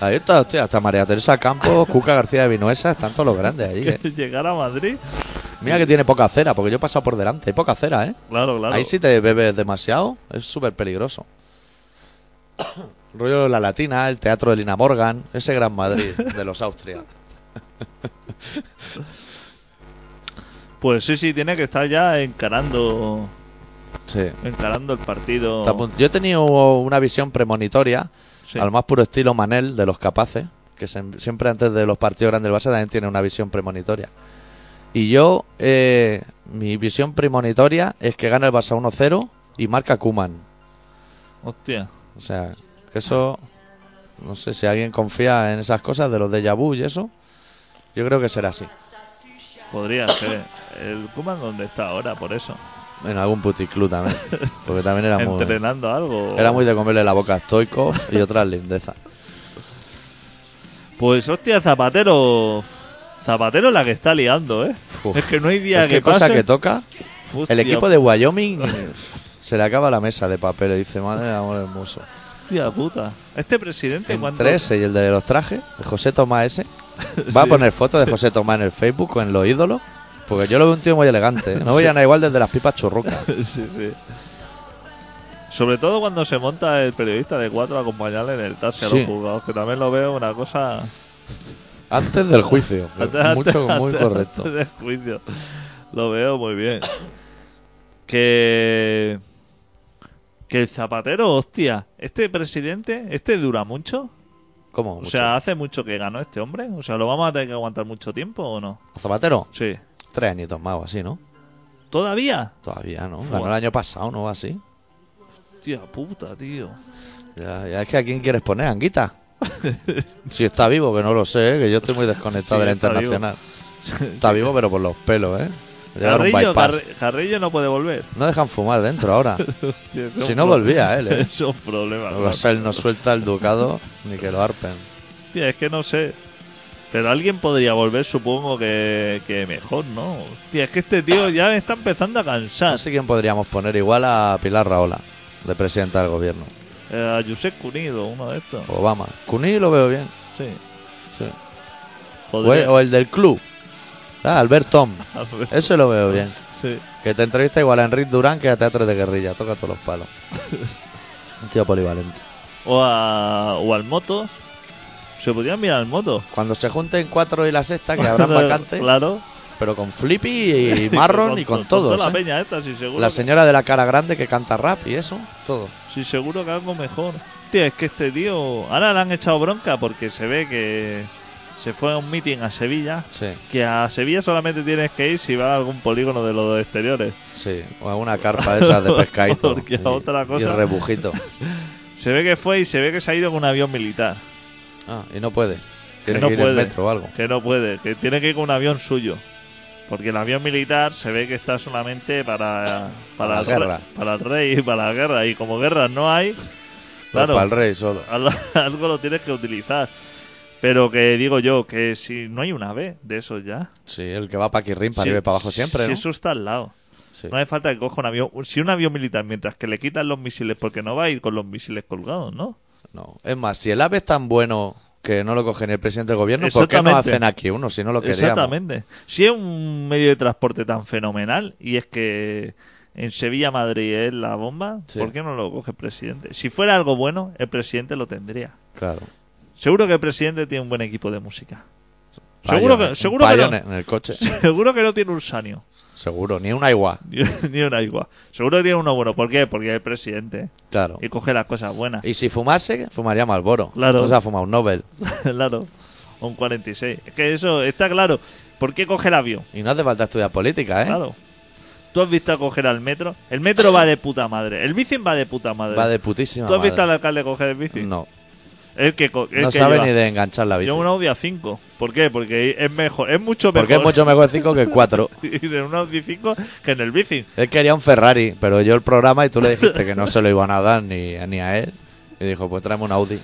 A: Ahí está, hostia, hasta María Teresa Campos, Cuca García de Vinuesa, están todos los grandes allí. eh.
B: llegar a Madrid.
A: Mira que tiene poca acera, porque yo he pasado por delante. Hay poca acera, ¿eh?
B: Claro, claro.
A: Ahí si te bebes demasiado, es súper peligroso. Rollo La Latina, el teatro de Lina Morgan, ese gran Madrid de los Austria.
B: Pues sí, sí, tiene que estar ya encarando
A: Sí.
B: encarando el partido.
A: Yo he tenido una visión premonitoria,
B: Sí.
A: al más puro estilo Manel de los capaces, que se- siempre antes de los partidos grandes del Barça también tiene una visión premonitoria. Y yo, eh, mi visión premonitoria es que gana el Barça 1-0 y marca Kuman.
B: Hostia.
A: O sea, que eso, no sé si alguien confía en esas cosas de los de vu y eso. Yo creo que será así.
B: Podría ser. El Kuman, ¿dónde está ahora? Por eso.
A: En algún puticlub también. Porque también era muy,
B: Entrenando algo.
A: era muy de comerle la boca a Stoico y otras lindezas.
B: Pues hostia, Zapatero. Zapatero la que está liando, ¿eh?
A: Uf.
B: Es que no hay día
A: Es
B: que
A: que cosa
B: pase.
A: que toca.
B: Hostia,
A: El equipo de Wyoming se le acaba la mesa de papel y dice, madre de amor hermoso.
B: Hostia puta. Este presidente, ¿cuánto?
A: Entre ese y el de los trajes, el José Tomás ese. Va a poner fotos de José Tomás en el Facebook con los ídolos. Porque yo lo veo un tío muy elegante. ¿eh? No voy a nada igual desde las pipas churrucas.
B: sí, sí. Sobre todo cuando se monta el periodista de cuatro a acompañarle en el taxi a
A: Sí.
B: los juzgados, que también lo veo una cosa.
A: Antes del juicio.
B: Antes-
A: Mucho,
B: antes-
A: muy
B: antes
A: correcto.
B: del juicio. Lo veo muy bien. Que. Que el zapatero, hostia. Este presidente, este dura mucho.
A: ¿Cómo?
B: O
A: Mucho.
B: sea, hace mucho que ganó este hombre. O sea, ¿lo vamos a tener que aguantar mucho tiempo o no?
A: Zapatero,
B: Sí.
A: Tres añitos más o así, ¿no?
B: ¿Todavía?
A: Todavía, ¿no? Ganó el año pasado, ¿no? Así.
B: Tía puta, tío.
A: Ya, ya es que a quién quieres poner, Anguita. si está vivo, que no lo sé, ¿eh? que yo estoy muy desconectado
B: Sí,
A: de la
B: está vivo.
A: internacional. Está vivo, pero por los pelos, ¿eh?
B: Carrillo, Carrillo no puede volver.
A: No dejan fumar dentro ahora.
B: Tío,
A: si no volvía él, ¿eh?
B: Es un problema.
A: O sea, él no suelta el ducado ni que lo arpen.
B: Hostia, es que no sé. Pero alguien podría volver, supongo que, que mejor, ¿no? Hostia, es que este tío ya me está empezando a cansar.
A: No sé quién podríamos poner igual a Pilar Raola, de presidenta del gobierno.
B: Eh, a Josep Cunido, uno de estos.
A: Obama. Cuní lo veo bien.
B: Sí.
A: Sí. O
B: Podría-
A: el, o el del club. Ah, Albert Tom.
B: A ver,
A: Ese lo veo bien.
B: sí.
A: Que te entrevista igual a Enrique Durán que a Teatro de Guerrilla. Toca todos los palos. Un tío polivalente.
B: O, a, o al Motos. Se podrían mirar al Moto.
A: Cuando se junten cuatro y la sexta, que habrán vacantes,
B: Claro.
A: pero con Flippy y Marron y con, todos.
B: toda la
A: ¿eh?
B: peña esta, sí, seguro.
A: La
B: que-
A: señora de la cara grande que canta rap y eso, todo.
B: Sí, seguro que algo mejor. Tío, es que este tío. Ahora le han echado bronca porque se ve que se fue a un meeting a Sevilla.
A: Sí,
B: Que a Sevilla solamente tienes que ir si va a algún polígono de los exteriores.
A: sí. O a una carpa de esas de pescadito.
B: Porque a
A: y,
B: otra
A: y
B: cosa-
A: el rebujito.
B: Se ve que fue y se ve que se ha ido con un avión militar.
A: Ah, y no puede. Tiene
B: no
A: que ir
B: puede.
A: en metro o algo.
B: Que no puede, que tiene que ir con un avión suyo. Porque el avión militar se ve que está solamente para,
A: Para la
B: el
A: guerra.
B: para el rey y para la guerra. Y como guerras no hay,
A: Pero
B: claro,
A: para el rey solo.
B: algo, algo lo tienes que utilizar. Pero que digo yo, que si no hay un ave de esos ya.
A: Sí, el que va para Quirrín, para
B: si-
A: arriba y para abajo siempre,
B: Si
A: ¿no?
B: eso está al lado.
A: Sí.
B: No hace falta que coja un avión. Si un avión militar, mientras que le quitan los misiles, porque no va a ir con los misiles colgados, ¿no?
A: No. Es más, si el AVE es tan bueno que no lo coge ni el presidente del gobierno, ¿por qué no hacen aquí uno si no lo queríamos?
B: Exactamente. Si es un medio de transporte tan fenomenal y es que en Sevilla, Madrid es la bomba,
A: Sí.
B: ¿por qué no lo coge el presidente? Si fuera algo bueno, el presidente lo tendría.
A: Claro.
B: Seguro que el presidente tiene un buen equipo de música.
A: Payone,
B: Seguro que, seguro, que no,
A: en el coche.
B: seguro que no tiene un sanio.
A: Seguro, ni una igual.
B: Ni, una igual. Seguro que tiene uno bueno. ¿Por qué? Porque es el presidente.
A: Claro.
B: Y coge las cosas buenas.
A: Y si fumase, fumaría Malboro.
B: Claro.
A: O sea, fuma un Nobel.
B: claro. O un 46. Es que eso está claro. ¿Por qué coge el avión?
A: Y no hace falta estudiar política, ¿eh?
B: Claro. ¿Tú has visto a coger al metro? El metro va de puta madre. El bici va de puta madre.
A: Va de putísima
B: ¿Tú has visto al
A: madre.
B: alcalde coger el bici?
A: No,
B: El que, el
A: no
B: que
A: sabe
B: lleva.
A: ni de enganchar la bici.
B: Yo un Audi A5. ¿Por qué? Porque es mejor. Es mucho mejor.
A: Porque es mucho mejor 5 que 4.
B: ir en un Audi 5 que en el bici.
A: Él quería un Ferrari, pero yo el programa y tú le dijiste que no se lo iban a dar ni, ni a él. Y dijo, pues tráeme un Audi.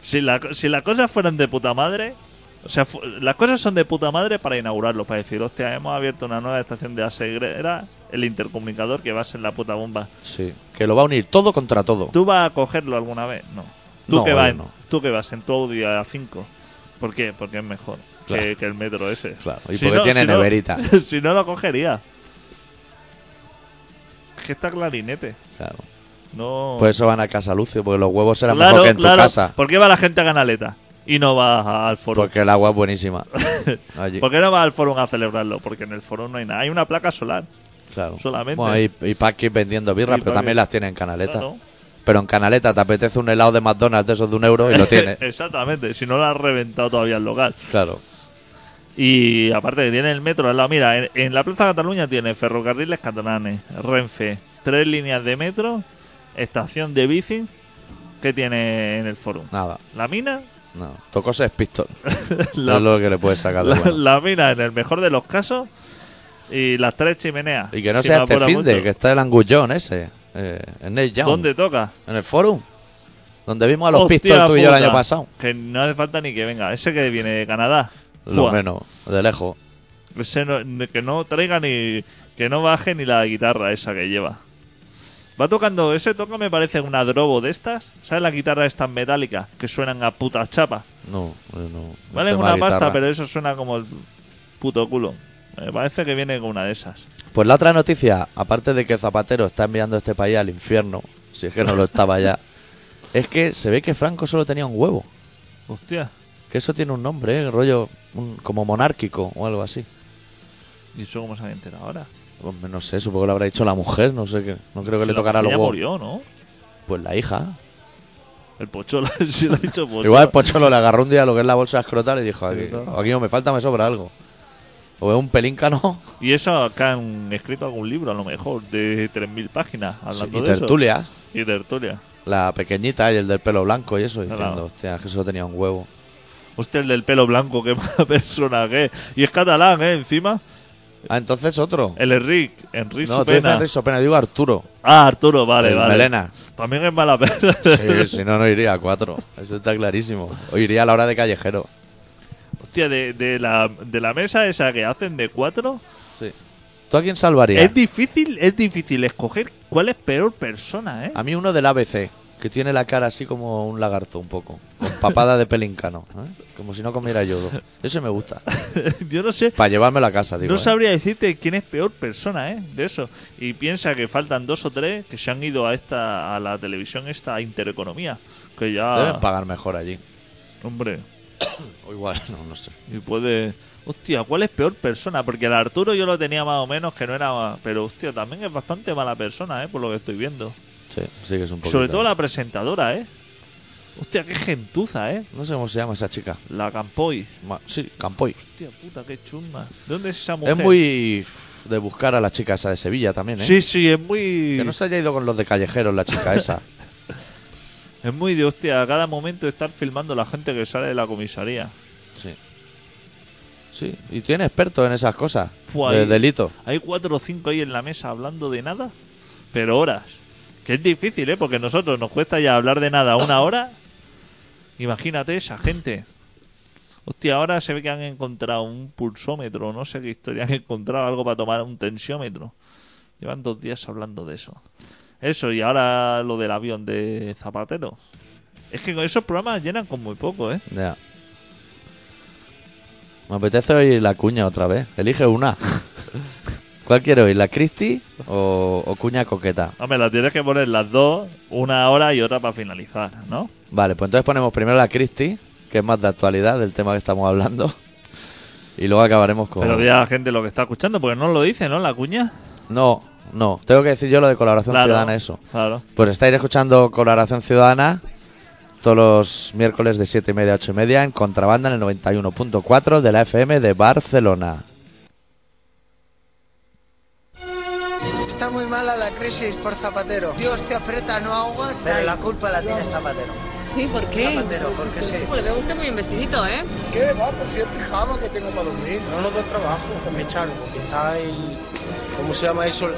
B: Si, la, si las cosas fueran de puta madre. O sea, las cosas son de puta madre para inaugurarlo. Para decir, hostia, hemos abierto una nueva estación de Asegrera. El intercomunicador que va a ser la puta bomba.
A: Sí, que lo va a unir todo contra todo.
B: ¿Tú vas a cogerlo alguna vez? No. ¿Tú,
A: No,
B: que, vas
A: no.
B: Tú que vas en tu Audi A5. ¿Por qué? Porque es mejor
A: Claro.
B: que, que el metro ese.
A: Claro, y
B: Si
A: porque
B: no-
A: tiene
B: si no-
A: neverita.
B: si no lo cogería. Es que está clarinete.
A: Claro.
B: No.
A: Por eso van a Casa Lucio, porque los huevos serán
B: claro,
A: mejor que en
B: claro.
A: tu casa.
B: ¿Por qué va la gente a Canaleta? Y no va al foro.
A: Porque el agua es buenísima. Allí,
B: ¿Por qué no va al foro a celebrarlo? Porque en el foro no hay nada. Hay una placa solar.
A: claro.
B: solamente.
A: Bueno, y, y Paqui vendiendo birra,
B: Y
A: pero también las tiene en Canaleta.
B: Claro.
A: Pero en Canaleta te apetece un helado de McDonald's de esos de un euro y lo tiene.
B: Exactamente. Si no lo ha reventado todavía el local.
A: claro.
B: Y aparte que tiene el metro al lado. Mira, en, en la Plaza Cataluña tiene ferrocarriles catalanes, Renfe, tres líneas de metro, estación de bici. que tiene en el foro?
A: Nada.
B: La mina
A: No, tocó Sex Pistol.
B: La-
A: es lo que le puedes sacar de
B: La,
A: bueno.
B: la mina en el mejor de los casos y las tres chimeneas.
A: Y que no
B: Si
A: sea este fin de que está el angullón ese. Eh, en Nate Young.
B: ¿Dónde toca?
A: En el forum. Donde vimos a los
B: Hostia
A: Pistols tú y yo el
B: puta.
A: año pasado.
B: Que no hace falta ni que venga. Ese que viene de Canadá.
A: Lo
B: Fua.
A: menos, de lejos.
B: Ese no- que no traiga ni. Que no baje ni la guitarra esa que lleva. Va tocando. Ese toca me parece una drobo de estas. ¿Sabes la guitarra estas metálicas? Que suenan a puta chapa.
A: No, no.
B: Valen
A: tema
B: una pasta,
A: guitarra.
B: pero eso suena como el puto culo. Me parece que viene con una de esas.
A: Pues la otra noticia, aparte de que Zapatero está enviando a este país al infierno, si es que no lo estaba ya, es que se ve que Franco solo tenía un huevo.
B: Hostia.
A: Que eso tiene un nombre, ¿eh? rollo un- como monárquico o algo así.
B: ¿Y eso cómo se había enterado ahora?
A: Hombre, no sé, supongo que lo habrá dicho la mujer, no sé qué. No creo que le
B: La
A: tocara los huevos.
B: murió, ¿no?
A: Pues la hija.
B: El pocholo, sí lo ha dicho pocholo.
A: Igual el Pocholo le agarró un día lo que es la bolsa escrotal y dijo, aquí, aquí no me falta, me sobra algo. O es un pelíncano
B: Y eso acá han escrito algún libro, a lo mejor, de 3.000 páginas, hablando
A: y
B: de eso. Y tertulia.
A: La pequeñita y el del pelo blanco y eso, diciendo,
B: Claro.
A: hostia, que solo tenía un huevo.
B: Hostia, el del pelo blanco, qué mala persona que es. Y es catalán, ¿eh? Encima.
A: Ah, entonces otro.
B: El Enric, Enric
A: no, dices
B: Supena.
A: Enrique Sopena, digo Arturo.
B: Ah, Arturo, vale,
A: el
B: vale.
A: melena.
B: También es mala persona.
A: Sí, si no, no iría a cuatro. Eso está clarísimo. O iría a la hora de callejero.
B: Hostia, de, de la, de la mesa esa que hacen de cuatro.
A: Sí. ¿Tú a quién salvarías?
B: Es difícil, es difícil escoger cuál es peor persona, ¿eh?
A: A mí uno del ABC, que tiene la cara así como un lagarto un poco. Con papada de pelincano. ¿eh? Como si no comiera yodo. Eso me gusta.
B: Yo no sé.
A: Para llevármelo a casa, digo.
B: no
A: ¿eh?
B: sabría decirte quién es peor persona, ¿eh? De eso. Y piensa que faltan dos o tres que se han ido a esta a la televisión esta a intereconomía. Que ya...
A: Deben pagar mejor allí.
B: Hombre,
A: O igual, no, no sé.
B: y puede... Hostia, ¿cuál es peor persona? Porque el Arturo yo lo tenía más o menos que no era... Pero hostia, también es bastante mala persona, ¿eh? Por lo que estoy viendo.
A: Sí, sí que es un poco.
B: Sobre todo la presentadora, ¿eh? Hostia, qué gentuza, ¿eh?
A: No sé cómo se llama esa chica.
B: La Campoy.
A: Ma- Sí, Campoy.
B: Hostia puta, qué chunga. ¿De dónde es esa mujer?
A: Es muy de buscar a la chica esa de Sevilla también, ¿eh?
B: Sí, sí, es muy...
A: Que no se haya ido con los de callejeros la chica esa.
B: Es muy de hostia, a cada momento estar filmando la gente que sale de la comisaría.
A: Sí. Sí, y tiene expertos en esas cosas.
B: Fua,
A: de
B: ahí.
A: delito.
B: Hay cuatro o cinco ahí en la mesa hablando de nada, pero horas. Que es difícil, ¿eh? Porque a nosotros nos cuesta ya hablar de nada una hora. Imagínate esa gente. Hostia, ahora se ve que han encontrado un pulsómetro, no sé qué historia, han encontrado algo para tomar un tensiómetro. Llevan dos días hablando de eso. Eso, y ahora lo del avión de Zapatero. Es que con esos programas llenan con muy poco, ¿eh?
A: Ya. Me apetece oír la cuña otra vez. Elige una. ¿Cuál quiero oír? ¿La Christie o, o cuña coqueta?
B: Hombre, las tienes que poner las dos, una hora y otra para finalizar, ¿no?
A: Vale, pues entonces ponemos primero la Christie, que es más de actualidad del tema que estamos hablando. Y luego acabaremos con.
B: Pero di a la gente lo que está escuchando, porque no lo dice, ¿no? La cuña.
A: No, no. Tengo que decir yo lo de colaboración
B: Claro,
A: ciudadana, eso.
B: Claro.
A: Pues estáis escuchando Colaboración Ciudadana todos los miércoles de 7 y media a 8 y media en Contrabanda en el 91.4 de la FM de Barcelona.
D: Está muy mala la crisis por Zapatero. Dios te aprieta, no ahogas. Pero la culpa la tiene Zapatero.
E: Sí, ¿por qué?
D: Zapatero, porque sí.
E: Le veo a usted muy investidito, ¿eh?
F: ¿Qué va? Pues si es pijama que tengo para dormir.
C: No nos da trabajo, que me echaron, porque está el... ¿Cómo se llama eso?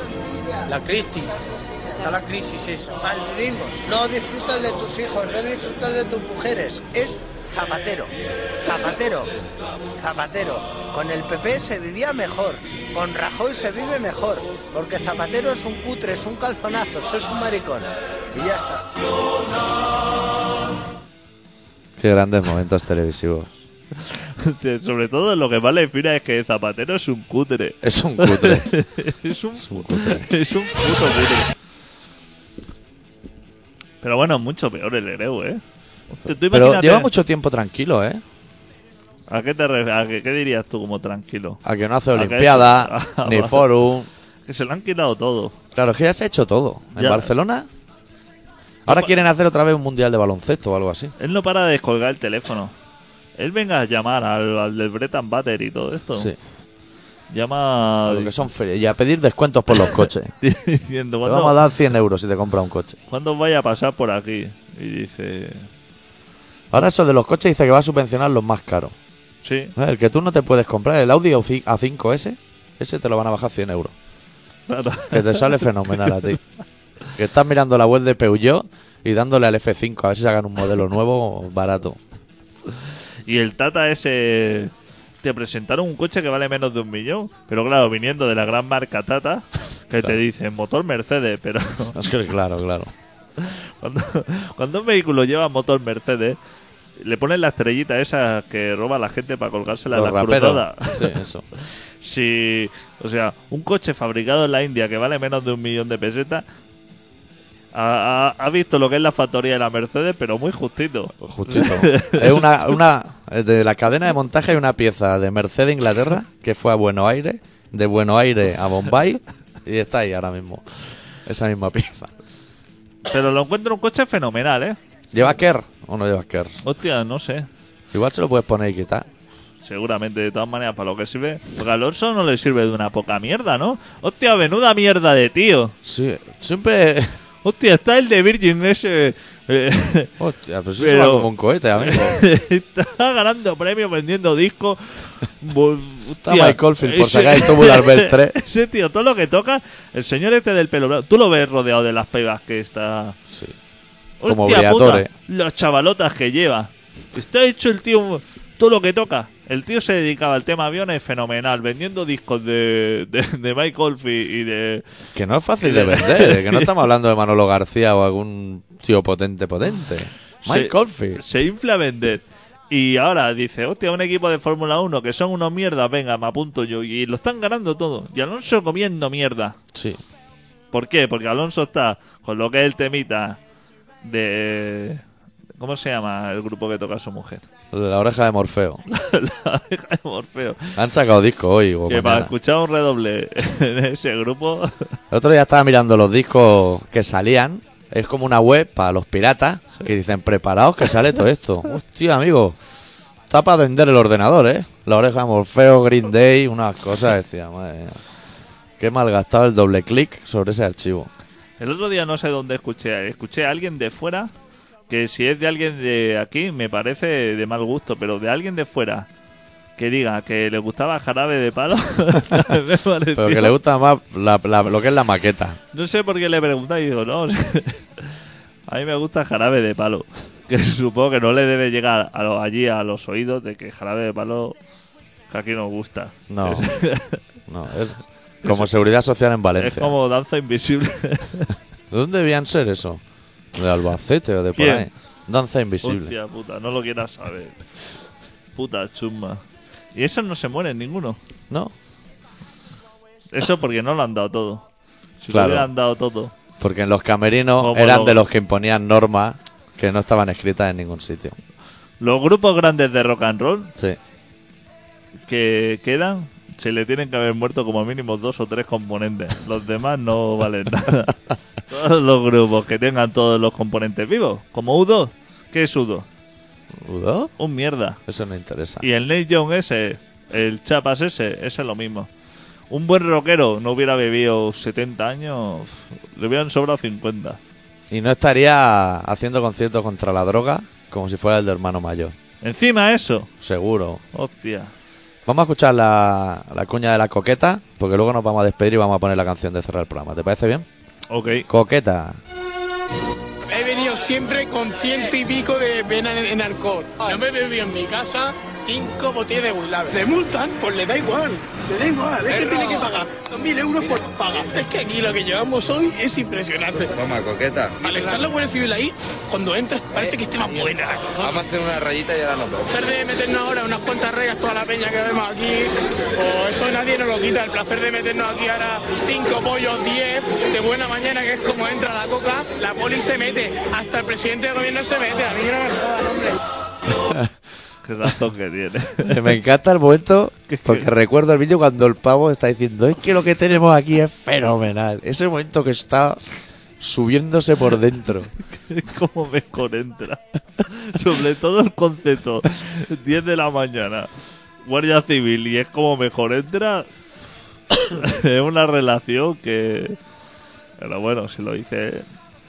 C: La crisis. Está la crisis esa.
D: Malvivimos. No disfrutas de tus hijos, no disfrutas de tus mujeres. Es Zapatero. Zapatero. Zapatero. Con el PP se vivía mejor. Con Rajoy se vive mejor. Porque Zapatero es un cutre, es un calzonazo, es un maricón. Y ya está.
A: Qué grandes momentos televisivos.
B: Sobre todo lo que más le define es que Zapatero es un cutre.
A: Es un cutre.
B: es un,
A: Es un cutre.
B: es un puto cutre. Pero bueno, mucho peor el Ereu, ¿eh? Hostia, tú
A: Pero lleva mucho tiempo tranquilo, ¿eh?
B: ¿A qué te? ¿A qué, qué dirías tú como tranquilo?
A: A que no hace
B: que-
A: Olimpiada, ni. Forum.
B: Que se lo han quitado todo.
A: Claro, es que ya se ha hecho todo. En
B: Ya.
A: Barcelona. Ahora quieren hacer otra vez un mundial de baloncesto o algo así.
B: Él no para de descolgar el teléfono. Él venga a llamar al, al del Breton Butter y todo esto.
A: Sí.
B: Llama
A: Lo que son ferias. Y a pedir descuentos por los coches.
B: diciendo
A: Te vamos a
B: ¿cuándo,
A: dar 100 euros si te compras un coche.
B: ¿cuándo vaya a pasar por aquí? Y dice...
A: Ahora eso de los coches dice que va a subvencionar los más caros.
B: Sí.
A: ¿Eh? El que tú no te puedes comprar, el Audi A5S, ese te lo van a bajar 100 euros.
B: Claro.
A: Que te sale fenomenal a ti. Que estás mirando la web de Peugeot y dándole al F5 a ver si sacan un modelo nuevo barato.
B: Y el Tata ese. Te presentaron un coche que vale menos de un millón. Pero claro, viniendo de la gran marca Tata, que te dicen motor Mercedes. Pero
A: Es que claro, claro.
B: cuando, cuando un vehículo lleva motor Mercedes, le ponen la estrellita esa que roba la gente para colgársela en la cruzada.
A: Sí, eso.
B: Si, o sea, un coche fabricado en la India que vale menos de un millón de pesetas. Ha, ha- ha visto lo que es la factoría de la Mercedes, pero muy justito.
A: Justito. Es una, una. De la cadena de montaje hay una pieza de Mercedes Inglaterra que fue a Buenos Aires, de Buenos Aires a Bombay y está ahí ahora mismo. Esa misma pieza.
B: Pero lo encuentro un coche fenomenal, ¿eh?
A: ¿Lleva Kerr o no lleva Kerr?
B: Hostia, no sé.
A: Igual se lo puedes poner y quitar.
B: Seguramente, de todas maneras, para lo que sirve. Porque a Alonso no le sirve de una poca mierda, ¿no? Hostia, menuda mierda de tío.
A: Sí, siempre.
B: Hostia, está el de Virgin ese. eh,
A: Hostia, pero eso
B: Pero-
A: va como un cohete, amigo.
B: está ganando premios vendiendo discos.
A: Está Mike Oldfield por sacar el Tubular Bells 3.
B: Ese tío, todo lo que toca, el señor este del pelo blanco, tú lo ves rodeado de las pegas que está.
A: Sí. Como
B: Hostia
A: Briatore.
B: puta, las chavalotas que lleva. Está hecho el tío todo lo que toca. El tío se dedicaba al tema aviones fenomenal, vendiendo discos de, de, de Mike Oldfield y de...
A: Que no es fácil de vender, eh, que no estamos hablando de Manolo García o algún tío potente, potente. Mike
B: se,
A: Oldfield.
B: se infla a vender. Y ahora dice, hostia, un equipo de Fórmula 1 que son unos mierdas, venga, me apunto yo. Y lo están ganando todo. Y Alonso comiendo mierda.
A: Sí.
B: ¿Por qué? Porque Alonso está con lo que es el temita de... ¿Cómo se llama el grupo que toca a su mujer?
A: La oreja de Morfeo.
B: La hija de Morfeo.
A: Han sacado disco hoy o
B: Que para escuchar un redoble en ese grupo...
A: El otro día estaba mirando los discos que salían. Es como una web para los piratas
B: Sí.
A: que dicen, preparaos que sale todo esto. Hostia, amigo. Está para vender el ordenador, ¿eh? La oreja de Morfeo, Green Day, unas cosas. Decía, madre mía. Qué mal gastado el doble clic sobre ese archivo.
B: El otro día no sé dónde escuché. Escuché a alguien de fuera que si es de alguien de aquí me parece de mal gusto, pero de alguien de fuera que diga que le gustaba jarabe de palo me pareció-
A: Pero que le gusta más la- la- lo que es la maqueta.
B: No sé por qué le pregunté y digo, no, a mí me gusta jarabe de palo. Que supongo que no le debe llegar a lo- allí a los oídos de que jarabe de palo que aquí nos gusta.
A: No.
B: Es,
A: No, es como seguridad social en
B: es
A: Valencia.
B: como danza invisible.
A: ¿De dónde debían ser eso? ¿De Albacete o de por
B: ¿Quién?
A: ahí? Danza invisible.
B: Hostia puta, no lo quieras saber. Puta chumba. Y esos no se mueren ninguno.
A: ¿No?
B: Eso porque no lo han dado todo. Si
A: Claro.
B: lo hubieran dado todo.
A: Porque en los camerinos
B: Como
A: eran de los que imponían normas que no estaban escritas en ningún sitio.
B: Los grupos grandes de rock and roll
A: Sí.
B: que quedan, se le tienen que haber muerto como mínimo dos o tres componentes. Los demás no valen nada. Todos los grupos que tengan todos los componentes vivos, como U2. ¿Qué es U2?
A: ¿Udo?
B: Un mierda.
A: Eso no interesa.
B: Y el Nate Young ese, el Chapas ese, ese es lo mismo. Un buen rockero no hubiera vivido 70 años, le hubieran sobrado 50.
A: Y no estaría haciendo conciertos contra la droga como si fuera el de hermano mayor.
B: Encima eso,
A: Seguro.
B: hostia.
A: Vamos a escuchar la, la cuña de la coqueta, porque luego nos vamos a despedir y vamos a poner la canción de cerrar el programa. ¿Te parece bien?
B: Ok.
A: Coqueta.
G: He venido siempre con ciento y pico de pena en, en alcohol. No me bebí en mi casa cinco botellas de Willave. ¿Le multan? Pues le da igual. Le da igual. Es que tiene que pagar 2.000 euros por paga. Es que aquí lo que llevamos hoy es impresionante.
H: Toma, coqueta.
G: Al estar la Guardia Civil ahí, cuando entras parece que esté más buena la cosa.
H: Vamos a hacer una rayita y ahora nos vemos.
G: El placer de meternos ahora unas cuantas rayas toda la peña que vemos aquí, o eso nadie nos lo quita. El placer de meternos aquí ahora cinco pollos, diez, de buena mañana, que es como entra la coca, la poli se mete, hasta el presidente del gobierno se mete. A mí no me jodan, hombre.
B: Qué razón que tiene.
A: Me encanta el momento porque recuerdo el vídeo cuando el pavo está diciendo es que lo que tenemos aquí es fenomenal. Ese momento que está subiéndose por dentro.
B: Cómo mejor entra. Sobre todo el concepto. 10 de la mañana. Guardia Civil y es como mejor entra. es una relación que... Pero bueno, si lo dice...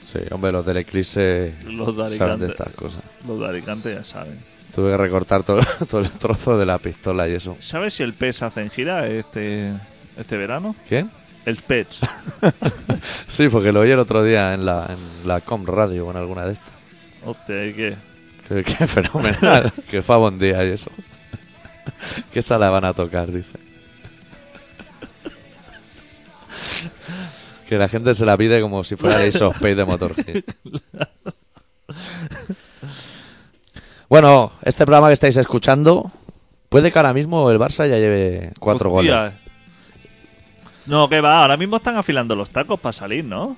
A: Sí, hombre, los del Eclipse
B: Los de
A: saben de
B: Alicante.
A: estas cosas.
B: Los de Alicante ya saben.
A: Tuve que recortar todo, todo el trozo de la pistola y eso.
B: ¿Sabes si el PES hace en gira este, este verano?
A: ¿Quién?
B: El PES.
A: Sí, porque lo oí el otro día en la, en la Com Radio o en alguna de estas.
B: Hostia, ¿y qué?
A: Qué, qué fenomenal. que fa buen día y eso. ¿Qué sala van a tocar? Dice. Que la gente se la pide como si fuera Ace of Spades de Motorhead. Bueno, este programa que estáis escuchando, puede que ahora mismo el Barça ya lleve cuatro
B: Hostia.
A: goles.
B: No, que va, ahora mismo están afilando los tacos para salir, ¿no?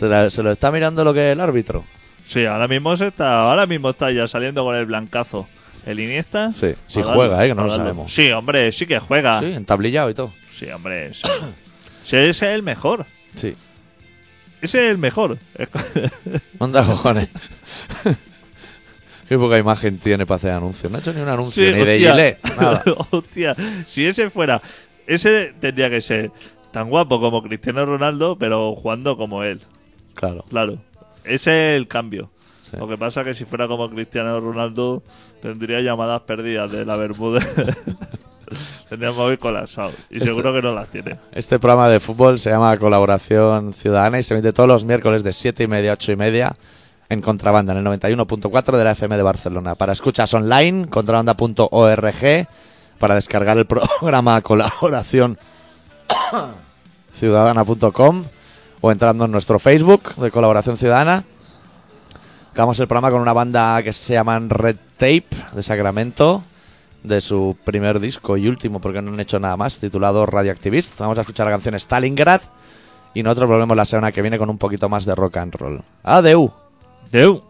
A: ¿Se la- ¿Se lo está mirando lo que es el árbitro?
B: Sí, ahora mismo se está, ahora mismo está ya saliendo con el blancazo. El Iniesta.
A: Sí,
B: darle,
A: juega, eh, que no lo sabemos.
B: Sí, hombre, sí que juega.
A: Sí, entablillado y todo.
B: Sí, hombre, sí. Sí, ese es el mejor.
A: Sí.
B: Ese es el mejor.
A: Onda cojones. Qué poca imagen tiene para hacer anuncios. No ha hecho ni un anuncio,
B: Sí,
A: ni de. Gillette, nada.
B: Hostia, si ese fuera. Ese tendría que ser tan guapo como Cristiano Ronaldo, pero jugando como él.
A: Claro.
B: Claro. Ese es el cambio.
A: Sí.
B: Lo que pasa que si fuera como Cristiano Ronaldo, tendría llamadas perdidas de la Bermuda. tendría móvil colapsado. Y seguro que no las tiene.
A: Este programa de fútbol se llama Colaboración Ciudadana y se emite todos los miércoles de 7 y media a 8 y media en Contrabanda, en el 91.4 de la FM de Barcelona. Para escuchas online, contrabanda.org. Para descargar el programa Colaboración Ciudadana.com o entrando en nuestro Facebook de Colaboración Ciudadana. Acabamos el programa con una banda que se llaman Red Tape de Sacramento, de su primer disco y último, porque no han hecho nada más, titulado Radioactivist. Vamos a escuchar la canción Stalingrad y nosotros volvemos la semana que viene con un poquito más de rock and roll. Adeu.
B: Deu.